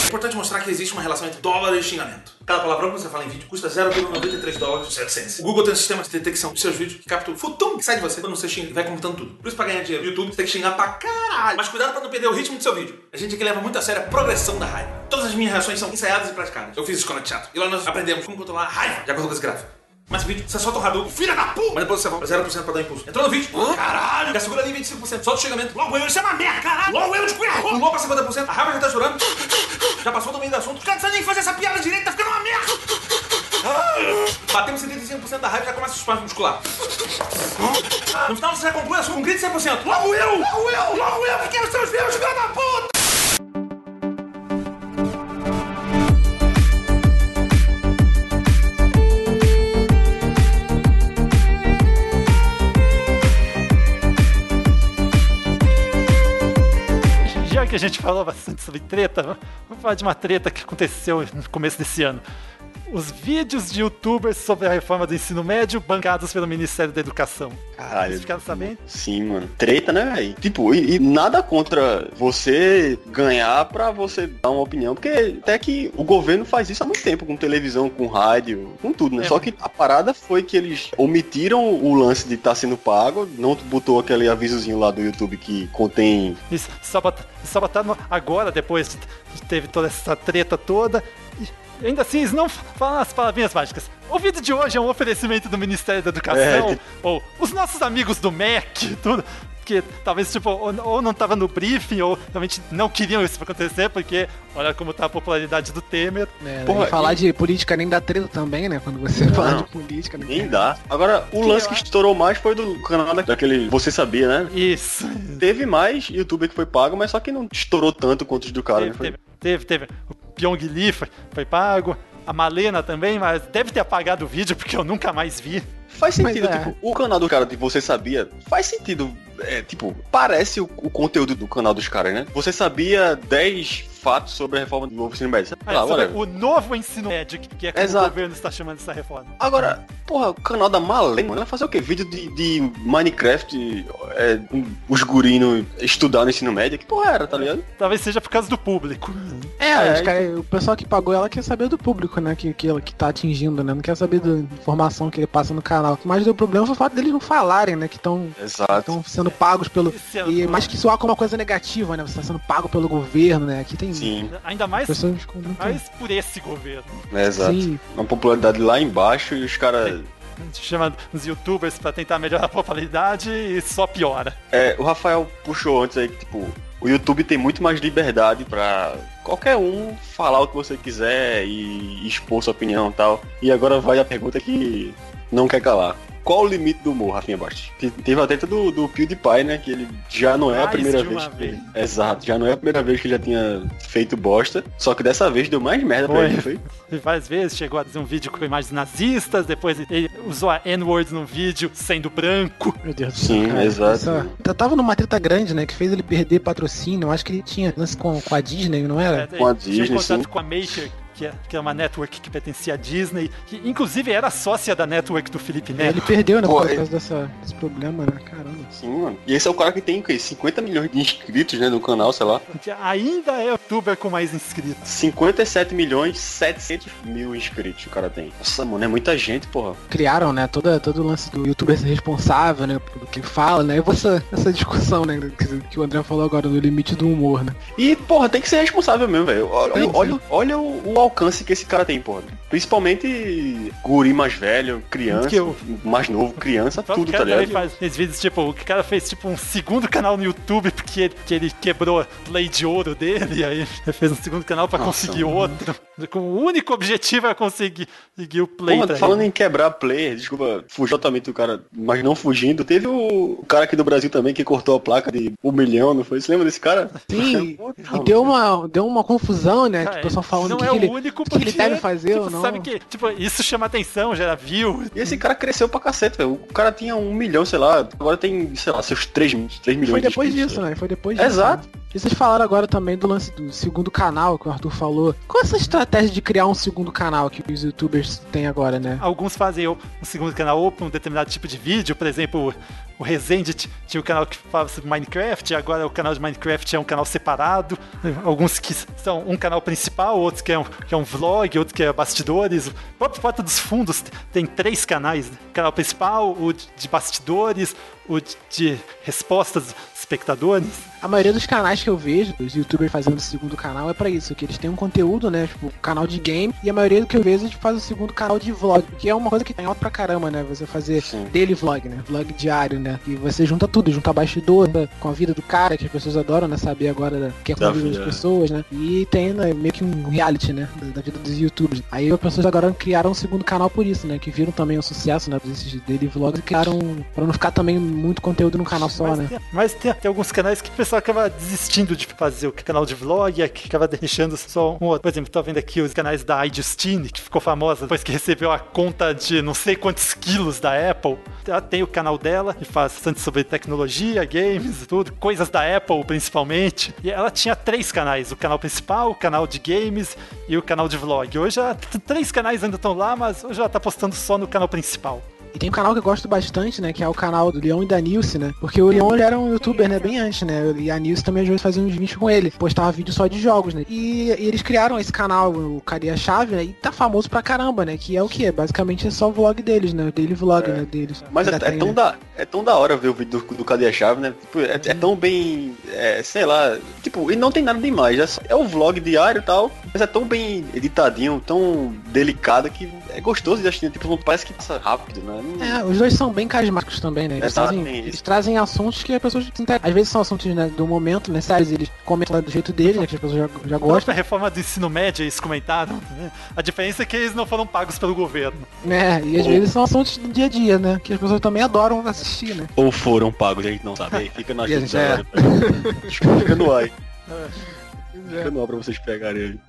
É importante mostrar que existe uma relação entre dólar e xingamento. Cada palavrão que você fala em vídeo custa 0,93 dólares e 7 cents. O Google tem um sistema de detecção dos seus vídeos que captura o futum que sai de você quando você xinga vai computando tudo. Por isso, pra ganhar dinheiro no YouTube, você tem que xingar pra caralho. Mas cuidado pra não perder o ritmo do seu vídeo. A gente aqui leva muito a sério a progressão da raiva. Todas as minhas reações são ensaiadas e praticadas. Eu fiz escola de teatro. E lá nós aprendemos como controlar a raiva de acordo com esse gráfico. Mas o vídeo, você solta o Hadouken, filha da puta! Mas depois você volta 0% pra dar impulso. Entrou no vídeo, caralho! Já segura ali 25%, solta o xingamento. Logo eu, isso é uma merda, caralho! Logo eu de cunha Pulou pra 50%, a raiva já tá chorando. Já passou do meio do assunto. Cara, não nem fazer essa piada direito, tá ficando uma merda! Batemos 75% da raiva já começa o espasmo muscular. No final você já conclui o assunto com um grito de 100%. Logo eu! Logo eu! Logo eu que quero seus views, filha da puta! Que a gente falou bastante sobre treta, vamos falar de uma treta que aconteceu no começo desse ano. Os vídeos de youtubers sobre a reforma do ensino médio bancados pelo Ministério da Educação. Caralho. Vocês ficaram sabendo? Sim, mano. Treta, né, velho? Tipo, e, e nada contra você ganhar pra você dar uma opinião, porque até que o governo faz isso há muito tempo, com televisão, com rádio, com tudo, né? É. Só que a parada foi que eles omitiram o lance de estar sendo pago, não botou aquele avisozinho lá do YouTube que contém Isso, só botar, só botar no- agora, depois de, de teve toda essa treta toda. E ainda assim, eles não falam as palavrinhas mágicas. O vídeo de hoje é um oferecimento do Ministério da Educação, É, que- ou os nossos amigos do MEC, tudo. Que talvez, tipo, ou, ou não tava no briefing, ou realmente não queriam isso pra acontecer, porque olha como tá a popularidade do Temer. É, Porra, e falar e- de política nem dá treta também, né? Quando você fala de política. né? Nem dá. Agora, o lance que estourou mais foi do canal da- daquele Você Sabia, né? Isso. Teve mais youtuber que foi pago, mas só que não estourou tanto quanto os do cara, né? Teve, Foi- teve, teve, teve. Pyong Lee foi, foi pago. A Malena também, mas deve ter apagado o vídeo porque eu nunca mais vi. Faz sentido, é. tipo, o canal do cara de Você Sabia, faz sentido, é, tipo, parece o, o conteúdo do canal dos caras, né? Você sabia 10 fatos sobre a reforma do novo ensino médio. Sei lá, sobre whatever. o novo ensino médio, que que é como Exato. o governo está chamando essa reforma. Agora, porra, o canal da Malena vai fazer o quê? Vídeo de, de Minecraft, é, com os gurinos estudar no ensino médio? Que porra era, tá ligado? Talvez seja por causa do público. É, É, cara- o pessoal que pagou ela quer saber do público, né? Que, que, ela- que tá atingindo, né? Não quer saber da informação que ele passa no canal. O que mais deu problema foi o fato deles não falarem, né? Que estão sendo pagos pelo. É E mais que soar como uma coisa negativa, né? Você tá sendo pago pelo governo, né? Aqui tem Sim, Ainda mais, mais por esse governo. é exato. Sim. Uma popularidade lá embaixo e os caras. Chamando os youtubers pra tentar melhorar a popularidade e só piora. É, o Rafael puxou antes aí que, tipo, o YouTube tem muito mais liberdade pra qualquer um falar o que você quiser e expor sua opinião e tal. E agora vai a pergunta que não quer calar. Qual o limite do humor, Rafinha Bastos? Te- Teve a treta do, do PewDiePie, né? Que ele já não é a Mais primeira vez que vez. Exato, já não é a primeira vez que ele já tinha feito bosta. Só que dessa vez deu mais merda pra Foi. ele, não foi? E várias vezes chegou a fazer um vídeo com imagens nazistas, depois ele usou a N-word num vídeo sendo branco. Meu Deus do Sim, cara. exato. Essa- Tava numa treta grande, né? Que fez ele perder patrocínio. Eu acho que ele tinha lance com, com a Disney, não era? É, Com a tinha um Disney, contrato sim. com a Maker que é, que é uma network que pertencia à Disney, que inclusive era sócia da network do Felipe Neto. Ele perdeu, né, Pô, por é- causa dessa, desse problema, né? Caramba. Sim, mano. E esse é o cara que tem o quê? 50 milhões de inscritos, né, no canal, sei lá. Que ainda é youtuber com mais inscritos. 57 milhões 700 mil inscritos o cara tem. Nossa, mano, é muita gente, porra. Criaram, né, toda, todo o lance do youtuber ser responsável, né, pelo que fala, né, e essa, essa discussão, né, que, que o André falou agora, do limite do humor, né. E, porra, tem que ser responsável mesmo, velho. Olha, olha, olha o, o alcance que esse cara tem, porra. Principalmente guri mais velho, criança, Que eu- mais novo, criança, tudo, tá ligado? faz esses vídeos, tipo, o cara fez tipo um segundo canal no YouTube porque ele, que ele quebrou a lei de ouro dele, e aí ele fez um segundo canal pra Nossa, conseguir mano. outro. Com o único objetivo é conseguir, conseguir o play Porra, falando em quebrar player, desculpa, fugir totalmente do cara, mas não fugindo, teve o, cara aqui do Brasil também que cortou a placa de um milhão, não foi? Você lembra desse cara? Sim, e deu uma, deu uma confusão, né, Cara, que o pessoal falando não que, é que o ele, único que ele deve fazer tipo, ou não. Sabe que, tipo, isso chama atenção, gera view. E esse cara cresceu pra cacete, velho. O cara tinha um milhão, sei lá, agora tem, sei lá, seus 3, 3 milhões Foi de depois inscritos, disso, né? Foi depois disso. Exato. né? E vocês falaram agora também do lance do segundo canal que o Arthur falou. Qual é essa estratégia de criar um segundo canal que os youtubers têm agora, né? Alguns fazem um segundo canal pra um determinado tipo de vídeo, por exemplo, o Resende tinha o canal que falava sobre Minecraft, agora o canal de Minecraft é um canal separado. Alguns que são um canal principal, outros que é um, que é um vlog, outro que é bastidores. O próprio Porta dos Fundos tem três canais: o canal principal, o de bastidores, o de respostas dos espectadores. A maioria dos canais que eu vejo, os youtubers fazendo o segundo canal, é pra isso, que eles têm um conteúdo, né? Tipo, canal de game, e a maioria do que eu vejo eles fazem o segundo canal de vlog, que é uma coisa que tem alto pra caramba, né? Você fazer daily vlog, né? Vlog diário, né? E você junta tudo, junta bastidor né? com a vida do cara, que as pessoas adoram, né? Saber agora né? o que é com a Da vida das pessoas, né? E tem né, meio que um reality, né? Da, da vida dos youtubers. Aí as pessoas agora criaram um segundo canal por isso, né? Que viram também o sucesso, né? Desses daily vlogs e criaram, pra não ficar também muito conteúdo num canal só, Mas, né? tem, mas tem, tem alguns canais que o pessoal acaba desistindo de fazer o canal de vlog, e que acaba deixando só um outro. Por exemplo, tô vendo aqui os canais da iJustine, que ficou famosa depois que recebeu a conta de não sei quantos quilos da Apple. Ela tem o canal dela, que faz bastante sobre tecnologia, games e tudo, coisas da Apple principalmente. E ela tinha três canais, o canal principal, o canal de games e o canal de vlog. Hoje, ela- três canais ainda estão lá, mas hoje ela tá postando só no canal principal. E tem um canal que eu gosto bastante, né? Que é o canal do Leon e da Nilce, né? Porque o Leon era um youtuber, né? Bem antes, né? E a Nilce também às vezes fazia uns vídeos com ele. Postava vídeo só de jogos, né? E, e eles criaram esse canal, o Caria Chave, né? E tá famoso pra caramba, né? Que é o que? Basicamente é só o vlog deles, né? O daily vlog, né? Deles. Mas é, Ainda é tem, tão né? da, é tão da hora ver o vídeo do, do Cadê a Chave, né? Tipo, é, é tão bem, é, sei lá, tipo, e não tem nada demais. É, só- é o vlog diário e tal, mas é tão bem editadinho, tão delicado que é gostoso de assistir. Tipo, parece que passa rápido, né? É, os dois são bem carismáticos também, né? Eles, trazem, eles trazem assuntos que as pessoas se interessam. Às vezes são assuntos né, do momento, né? Eles comentam lá do jeito deles, né? Que as pessoas já, já A gostam. própria reforma do ensino médio, eles comentaram. né? A diferença é que eles não foram pagos pelo governo. É, e às Ou- vezes são assuntos do dia a dia, né? Que as pessoas também adoram assistir, né? Ou foram pagos, a gente não sabe. Aí fica na a gente é. Fica no ar. Fica no ar pra vocês pegarem ele.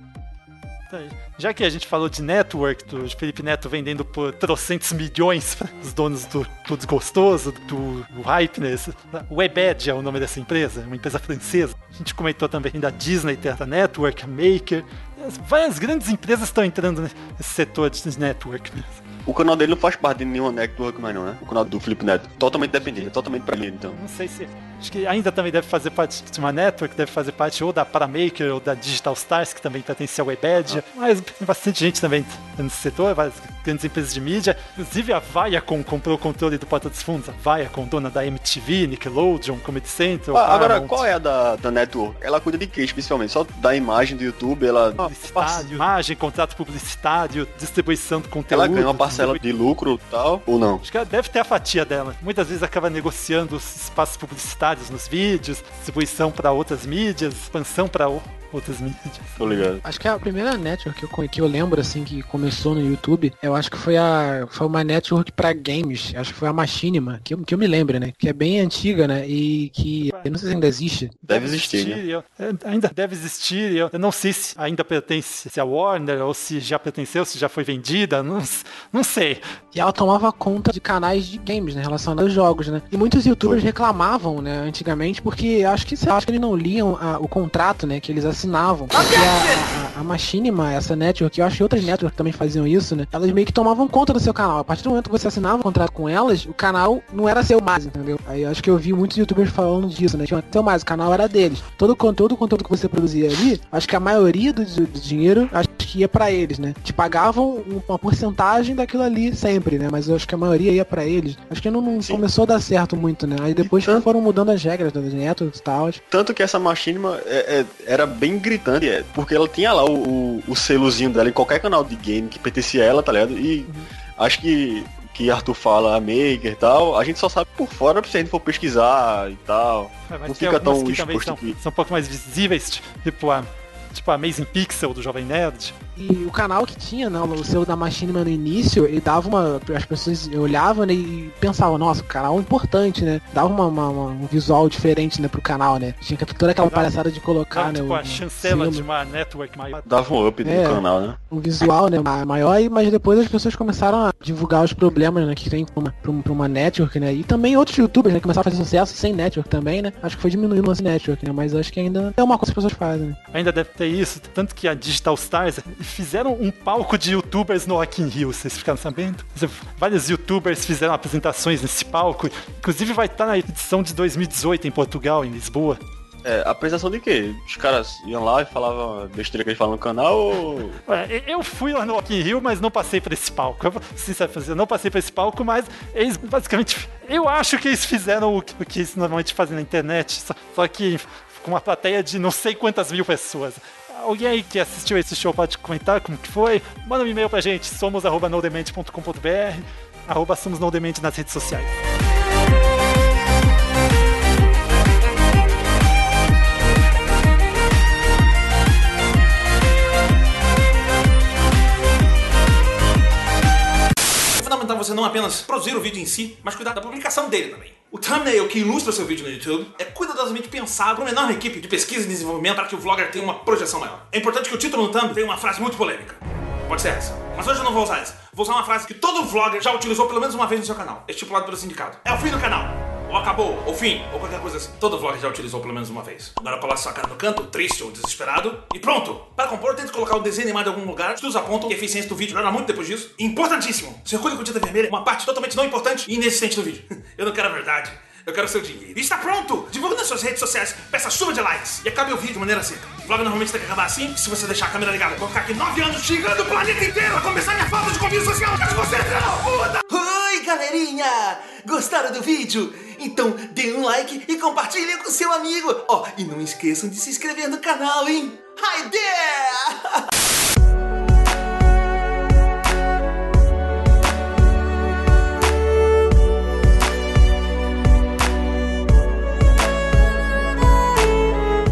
Já que a gente falou de network, do Felipe Neto vendendo por trocentos milhões para os donos do Tudo Gostoso, do, do Hype, né? Esse- Webed é o nome dessa empresa, uma empresa francesa. A gente comentou também da Disney, tem a Network, a Maker. As- Várias grandes empresas estão entrando nesse setor de network mesmo. O canal dele não faz parte de nenhuma network mais não, né? O canal do Felipe Neto. Totalmente dependente, totalmente pra ele, então. Não sei se. Acho que ainda também deve fazer parte de uma network, deve fazer parte ou da Paramaker ou da Digital Stars, que também pertence ao Webedia. Mas tem bastante gente também nesse setor, várias grandes empresas de mídia. Inclusive a Viacom comprou o controle do Porta dos Fundos. A Viacom, dona da MTV, Nickelodeon, Comedy Central. Ah, agora, qual é a da, da network? Ela cuida de quê, especialmente? Só da imagem do YouTube, ela... Publicitário, imagem, contrato publicitário, distribuição do conteúdo. Ela ganha uma parcela de lucro e tal, ou não? Acho que ela deve ter a fatia dela. Muitas vezes acaba negociando os espaços publicitários nos vídeos, distribuição para outras mídias, expansão para outras mídias. Tô ligado. Acho que a primeira network que eu, que eu lembro, assim, que começou no YouTube, eu acho que foi a foi uma network pra games. Acho que foi a Machinima, que eu, que eu me lembro, né? Que é bem antiga, né? E que eu não sei se ainda existe. Deve existir, né? eu- é, ainda deve existir. Eu, eu não sei se ainda pertence se a Warner ou se já pertenceu, se já foi vendida. Não, não sei. E ela tomava conta de canais de games, né? Relacionados aos jogos, né? E muitos youtubers reclamavam, né? né, antigamente, porque acho que, acho que eles não liam a, o contrato, né, que eles assinavam. Porque a, a, a Machinima, essa network, eu acho que outras networks também faziam isso, né, elas meio que tomavam conta do seu canal. A partir do momento que você assinava um contrato com elas, o canal não era seu mais, entendeu? Aí acho que eu vi muitos youtubers falando disso, né, tinha seu mais, o canal era deles. Todo o conteúdo, o conteúdo que você produzia ali, acho que a maioria do, do dinheiro, acho que ia para eles, né, te pagavam uma porcentagem daquilo ali sempre, né, mas eu acho que a maioria ia para eles. Acho que não, não começou a dar certo muito, né, aí depois tanto... foram mudando as regras das networks e tal. Tanto que essa Machinima é, é, era bem gritante, é, porque ela tinha lá o, o, o, selozinho dela em qualquer canal de game que pertencia a ela, tá ligado? E uhum. acho que que Arthur fala a Maker e tal, a gente só sabe por fora se a gente for pesquisar e tal. É, não fica tão exposto são, são um pouco mais visíveis, tipo a tipo a Amazing Pixel do Jovem Nerd. E o canal que tinha, né, o selo da Machinima no início, ele dava uma. As pessoas olhavam né, e pensavam, nossa, o canal é importante, né? Dava uma, uma, uma, um visual diferente, né, pro canal, né? Tinha toda aquela palhaçada de colocar, dava, né? Tipo, o, a chancela de uma network maior. Dava um up é, no canal, né? Um visual, né, maior, mas depois as pessoas começaram a divulgar os problemas, né, que tem pra uma, pra uma, pra uma network, né? E também outros youtubers, né, começaram a fazer sucesso sem network também, né? Acho que foi diminuindo esse network, né? Mas acho que ainda é uma coisa que as pessoas fazem. Né? Ainda deve ter isso, tanto que a Digital Stars fizeram um palco de youtubers no Rock in Rio, vocês ficaram sabendo? Vários youtubers fizeram apresentações nesse palco, inclusive vai estar na edição de 2018 em Portugal, em Lisboa. É, apresentação de quê? Os caras iam lá e falavam besteira que eles falam no canal ou... É, eu fui lá no Rock in Rio, mas não passei por esse palco. Eu, sinceramente, eu não passei por esse palco, mas eles basicamente... Eu acho que eles fizeram o que, o que eles normalmente fazem na internet, só, só que com uma plateia de não sei quantas mil pessoas. Alguém aí que assistiu esse show pode comentar como que foi? Manda um e-mail pra gente, somos arroba nodemente.com.br, arroba somos nodemente nas redes sociais. fundamental você não apenas produzir o vídeo em si, mas cuidar da publicação dele também. O thumbnail que ilustra seu vídeo no YouTube é cuidadosamente pensado por uma enorme equipe de pesquisa e desenvolvimento para que o vlogger tenha uma projeção maior. É importante que o título no thumb tenha uma frase muito polêmica. Pode ser essa. Mas hoje eu não vou usar essa. Vou usar uma frase que todo vlogger já utilizou pelo menos uma vez no seu canal, estipulado pelo sindicato. É o fim do canal ou acabou, ou fim, ou qualquer coisa assim. Todo vlog já utilizou pelo menos uma vez. Agora coloca sua cara no canto, triste ou desesperado, e pronto! Para compor, tente colocar o desenho animado em algum lugar. Estudos apontam que a eficiência do vídeo melhora muito depois disso. Importantíssimo! Circule com tinta vermelha, uma parte totalmente não importante e inexistente do vídeo. Eu não quero a verdade. Eu quero seu dinheiro. E está pronto! Divulgue nas suas redes sociais, peça chuva de likes e acabe o vídeo de maneira seca. O vlog normalmente tem que acabar assim, se você deixar a câmera ligada. Vou ficar aqui nove anos xingando o planeta inteiro a começar minha falta de convívio social. Mas você é puta! Galerinha! Gostaram do vídeo? Então dê um like e compartilhe com seu amigo. Ó, oh, e não esqueçam de se inscrever no canal, hein? Hi there!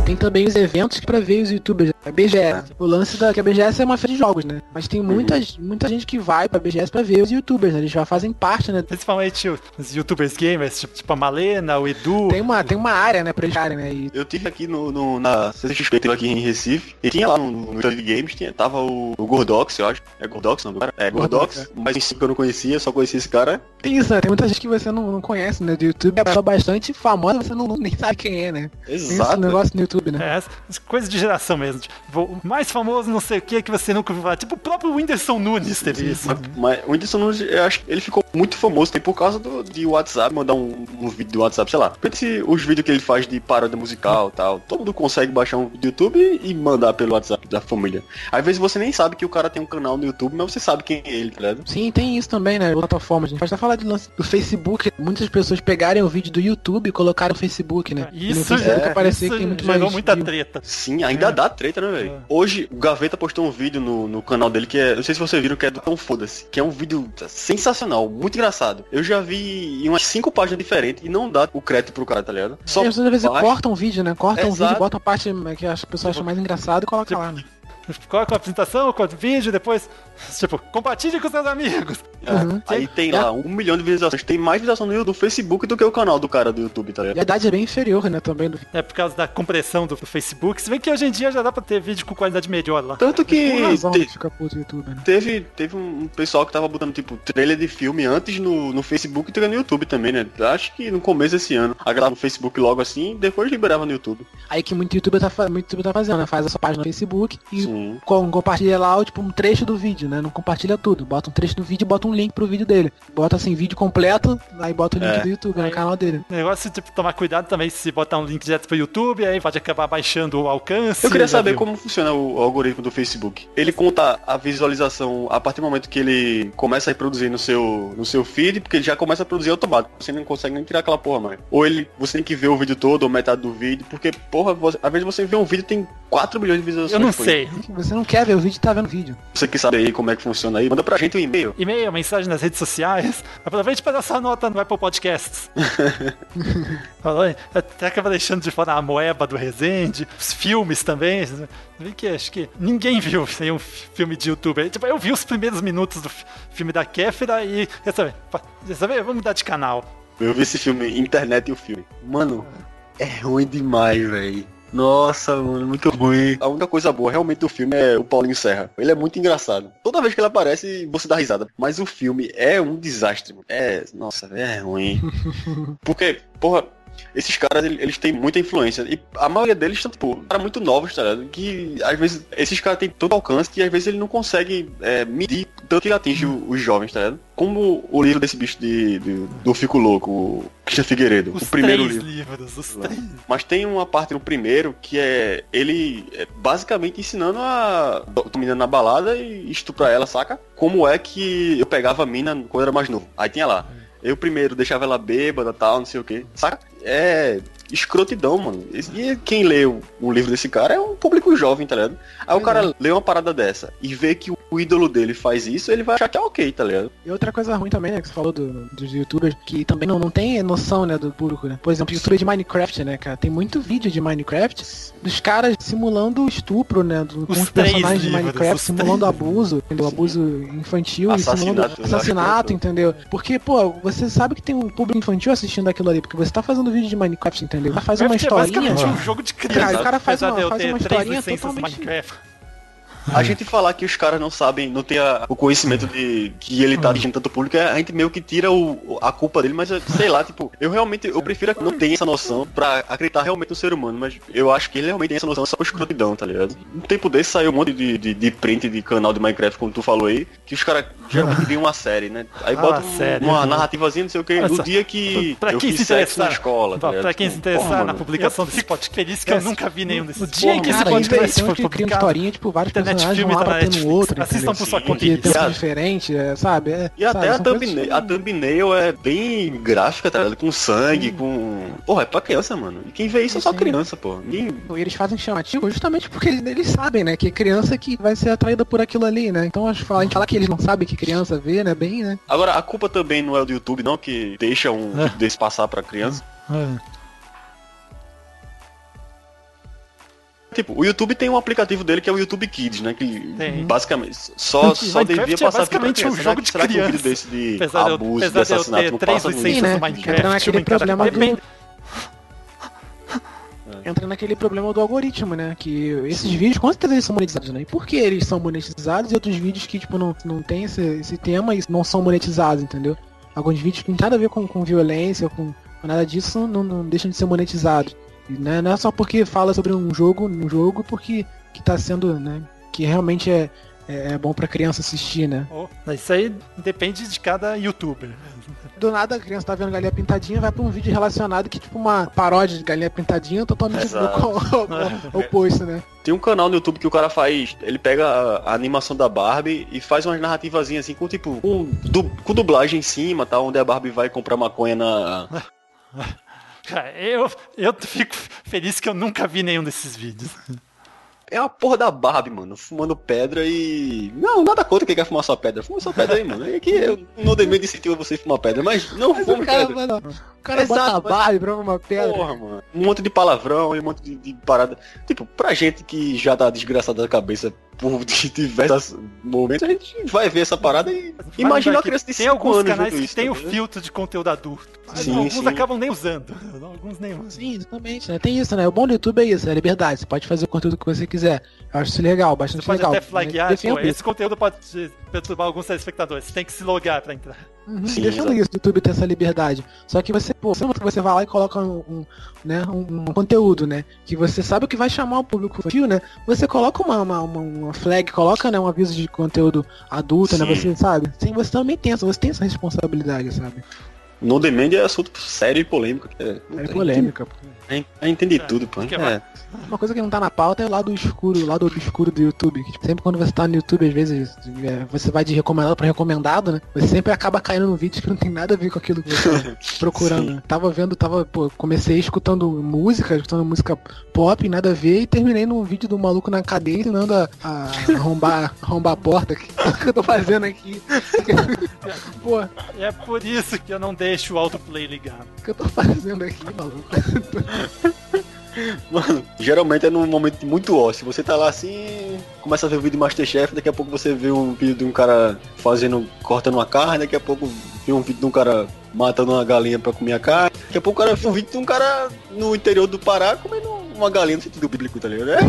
Tem também os eventos para ver os youtubers. A BGS. O lance da que a BGS é uma feira de jogos, né? Mas tem muita, muita gente que vai pra BGS pra ver os youtubers, né? Eles já fazem parte, né? Principalmente os youtubers gamers, tipo, tipo a Malena, o Edu. Tem uma, tem uma área, né, pra eles ficarem, né? E... Eu tive aqui no, no na CCXP, aqui em Recife, e tinha lá no, no Games, tinha, tava o, o Gordox, eu acho. É Gordox não, cara? É Gordox, Gordox é. mas em que eu não conhecia, só conhecia esse cara. Tem isso, né? Tem muita gente que você não, não conhece, né? Do YouTube é bastante famosa, você não, não, nem sabe quem é, né? Exato. Tem esse negócio no YouTube, né? É, coisa de geração mesmo. Tipo, o mais famoso não sei o que que você nunca ouviu falar. Tipo, o próprio Whindersson Nunes teve Sim, isso. Mas, mas, o Whindersson Nunes, eu acho que ele ficou muito famoso tem por causa do, de WhatsApp, mandar um, um vídeo do WhatsApp, sei lá. Pense os vídeos que ele faz de paródia musical e tal. Todo mundo consegue baixar um vídeo do YouTube e mandar pelo WhatsApp da família. Às vezes você nem sabe que o cara tem um canal no YouTube, mas você sabe quem é ele, tá ligado? Sim, tem isso também, né? Plataformas. A gente pode até falar de lance do Facebook. Muitas pessoas pegarem o vídeo do YouTube e colocaram no Facebook, né? Isso, é, parecer que tem muito mais muita treta. Sim, ainda é. dá treta, né, velho? É. Hoje, o Gaveta postou um vídeo no, no canal dele que é. Não sei se vocês viram que é do Tão Foda-se. Que é um vídeo sensacional, muito engraçado. Eu já vi em umas cinco páginas diferentes e não dá o crédito pro cara, tá ligado? Só é, às vezes cortam um vídeo, né? Cortam um vídeo, botam a parte que as pessoas acham mais engraçado e coloca lá, né? coloca a apresentação, com o vídeo, depois, tipo, compartilhe com seus amigos. É, uhum. Aí tem lá um milhão de visualizações. Tem mais visualização no, Facebook do que o canal do cara do YouTube, tá ligado? E a idade é bem inferior, né, também. Do... É por causa da compressão do, do, Facebook. Se bem que hoje em dia já dá pra ter vídeo com qualidade melhor lá. Tanto que razão te... fica puto YouTube, né? teve, teve um pessoal que tava botando, tipo, trailer de filme antes no, no Facebook e no YouTube também, né? Acho que no começo desse ano. Agora no Facebook logo assim, depois liberava no YouTube. Aí que muito youtuber tá, muito YouTuber tá fazendo, né? Faz a sua página no Facebook e com, compartilha lá, tipo, um trecho do vídeo, né? Não compartilha tudo. Bota um trecho do vídeo e bota um link pro vídeo dele. Bota assim, vídeo completo, aí bota o link é. do YouTube no canal dele. Negócio tipo, tomar cuidado também se botar um link direto pro YouTube, aí pode acabar baixando o alcance. Eu queria saber viu? como funciona o, o algoritmo do Facebook. Ele conta a visualização a partir do momento que ele começa a reproduzir no seu, no seu feed, porque ele já começa a produzir automático. Você não consegue nem tirar aquela porra mais. Ou ele, você tem que ver o vídeo todo, ou metade do vídeo, porque, porra, você, às vezes você vê um vídeo tem 4 milhões de visualizações. Eu não sei. Você não quer ver o vídeo, tá vendo o vídeo. Você que sabe aí como é que funciona aí, manda pra gente um e-mail. E-mail, mensagem nas redes sociais. Aproveite para dar sua nota no Apple Podcasts. Até acaba deixando de fora a moeba do Resende, os filmes também. Vi que acho que ninguém viu sem um filme de youtuber. Tipo, eu vi os primeiros minutos do filme da Kéfera e. Quer saber? Quer saber? Vamos mudar de canal. Eu vi esse filme, internet e o filme. Mano, é ruim demais, velho. Nossa, mano, muito ruim. A única coisa boa realmente do filme é o Paulinho Serra. Ele é muito engraçado. Toda vez que ele aparece, você dá risada. Mas o filme é um desastre. É, nossa, é ruim. Porque, porra, esses caras, eles têm muita influência. E a maioria deles são, tipo, caras muito novos, tá ligado? Que, às vezes, esses caras têm todo alcance e, às vezes, ele não consegue é, medir tanto que ele atinge os jovens, tá ligado? Como o livro desse bicho de, de do Fico Louco, o Christian Figueiredo. Os o primeiro livro. livros, os. Mas tem uma parte no primeiro que é ele é basicamente ensinando a menina na balada e estuprar ela, saca? Como é que eu pegava a mina quando era mais novo. Aí tinha lá. Eu primeiro deixava ela bêbada tal, não sei o que. Saca? É escrotidão, mano. E quem lê o, o, livro desse cara é um público jovem, tá ligado? Aí o cara lê uma parada dessa e vê que o ídolo dele faz isso, ele vai achar que é ok, tá ligado? E outra coisa ruim também, né, que você falou do, dos youtubers, que também não, não tem noção, né, do público, né? Por exemplo, youtuber de Minecraft, né, cara? Tem muito vídeo de Minecraft dos caras simulando estupro, né? Do, com os personagens de Minecraft, simulando três. abuso, do abuso infantil e simulando assassinato, entendeu? Porque, pô, você sabe que tem um público infantil assistindo aquilo ali, porque você tá fazendo vídeo de Minecraft, entendeu? Entendeu? Faz uma historinha. É um jogo de criança. o cara faz uma, faz uma historinha totalmente... Minecraft. A gente falar que os caras não sabem, não tem a, o conhecimento de que ele tá atingindo tanto público, a gente meio que tira o, a culpa dele, mas sei lá, tipo, eu realmente, eu prefiro que não tenha essa noção pra acreditar realmente no ser humano, mas eu acho que ele realmente tem essa noção só por escrotidão, tá ligado? Um tempo desse saiu um monte de, de, de print de canal de Minecraft, como tu falou aí, que os caras geralmente viram uma série, né? Aí ah, bota um, uma narrativazinha, não sei o que, no dia que pra eu quem fiz se sexo na escola. Tá pra quem tipo, se interessar na publicação desse podcast, feliz que eu nunca vi nenhum desses. No dia que esse podcast foi publicado, tipo, vários batendo no outro. Assistam por sua conta. Que tem diferente, é, sabe? É, e até a thumbnail, a thumbnail é bem gráfica, tá ligado? Com sangue, hum. com. Porra, é pra criança, mano. E quem vê isso é só criança, pô. E eles fazem chamativo justamente porque eles, eles, sabem, né? Que é criança que vai ser atraída por aquilo ali, né? Então a gente fala, a gente fala que eles não sabem que criança vê, né? Bem, né? Agora, a culpa também não é do YouTube, não, que deixa um é. desse passar pra criança. É. Tipo, o YouTube tem um aplicativo dele que é o YouTube Kids, né? Que tem. basicamente só, só devia passar é basicamente um jogo de criança. Será que um desse de apesar abuso, de, de assassinato não passa no né? Entra naquele problema do... Entra naquele problema do algoritmo, né? Que esses Sim. vídeos, com certeza eles são monetizados, né? E por que eles são monetizados e outros vídeos que, tipo, não, não tem esse, esse tema e não são monetizados, entendeu? Alguns vídeos que não tem nada a ver com, com violência ou com, com nada disso não, não deixam de ser monetizados. Né? Não é só porque fala sobre um jogo, um jogo, porque que tá sendo, né? Que realmente é, é, é bom pra criança assistir, né? Oh, isso aí depende de cada youtuber. Do nada a criança tá vendo galinha pintadinha, vai pra um vídeo relacionado que tipo uma paródia de galinha pintadinha totalmente oposto, né? Tem um canal no YouTube que o cara faz, ele pega a, a animação da Barbie e faz umas narrativazinhas assim com tipo, com, du, com dublagem em cima, tá? Onde a Barbie vai comprar maconha na eu, eu fico feliz que eu nunca vi nenhum desses vídeos. É uma porra da Barbie, mano, fumando pedra e. Não, nada contra quem quer fumar sua pedra. Fuma sua pedra aí, mano. É que eu não dei medo de incentivo você fumar pedra, mas não mas fume cara, pedra. Mano, cara Exato, bota e brava uma pedra. Porra, mano. Um monte de palavrão e um monte de, de parada. Tipo, pra gente que já tá desgraçada da cabeça por diversos momentos, a gente vai ver essa parada e imagina Aqui, criança de Tem 5 alguns anos canais vendo que isso, tem tá o ligado? filtro de conteúdo adulto. Mas Sim, alguns sim. acabam nem usando. Alguns nem usam. Sim, exatamente, né? Tem isso, né? O bom do YouTube é isso, é a liberdade. Você pode fazer o conteúdo que você quiser. Eu acho isso legal, bastante Você pode legal. até flaguear, Defendo pô, esse conteúdo pode perturbar alguns telespectadores. Você tem que se logar pra entrar. Uhum, Sim, defendo exato. isso, do YouTube ter essa liberdade. Só que você, pô, sempre que você vai lá e coloca um, um, né, um, um conteúdo, né? Que você sabe o que vai chamar o público infantil, né? Você coloca uma, uma, uma, uma flag, coloca né, um aviso de conteúdo adulto, né? Sim. Você sabe? Sim, você também tem essa, você tem essa responsabilidade, sabe? No Demand é assunto sério e polêmico. É, É polêmica, a gente entende tudo, pô. É. Uma coisa que não tá na pauta é o lado escuro, o lado obscuro do YouTube. que, tipo, sempre quando você tá no YouTube, às vezes, é, você vai de recomendado pra recomendado, né? Você sempre acaba caindo num vídeo que não tem nada a ver com aquilo que você tá procurando. né? Tava vendo, tava, pô, comecei escutando música, escutando música pop, nada a ver, e terminei num vídeo do maluco na cadeia ensinando a, a arrombar, arrombar a porta que, que eu tô fazendo aqui. pô, o é por isso que eu não deixo o autoplay ligado. que eu tô fazendo aqui, maluco? Mano, geralmente é num momento muito ócio. Você tá lá assim, começa a ver o vídeo de Masterchef, daqui a pouco você vê um vídeo de um cara fazendo, cortando uma carne, daqui a pouco vê um vídeo de um cara matando uma galinha pra comer a carne, daqui a pouco o cara vê um vídeo de um cara no interior do Pará comendo uma galinha no sentido bíblico, tá ligado? É, é.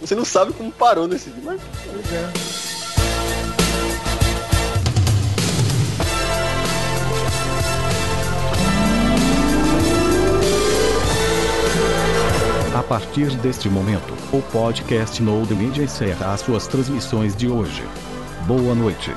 Você não sabe como parou nesse vídeo, mas. A partir deste momento, o podcast Node Media encerra as suas transmissões de hoje. Boa noite.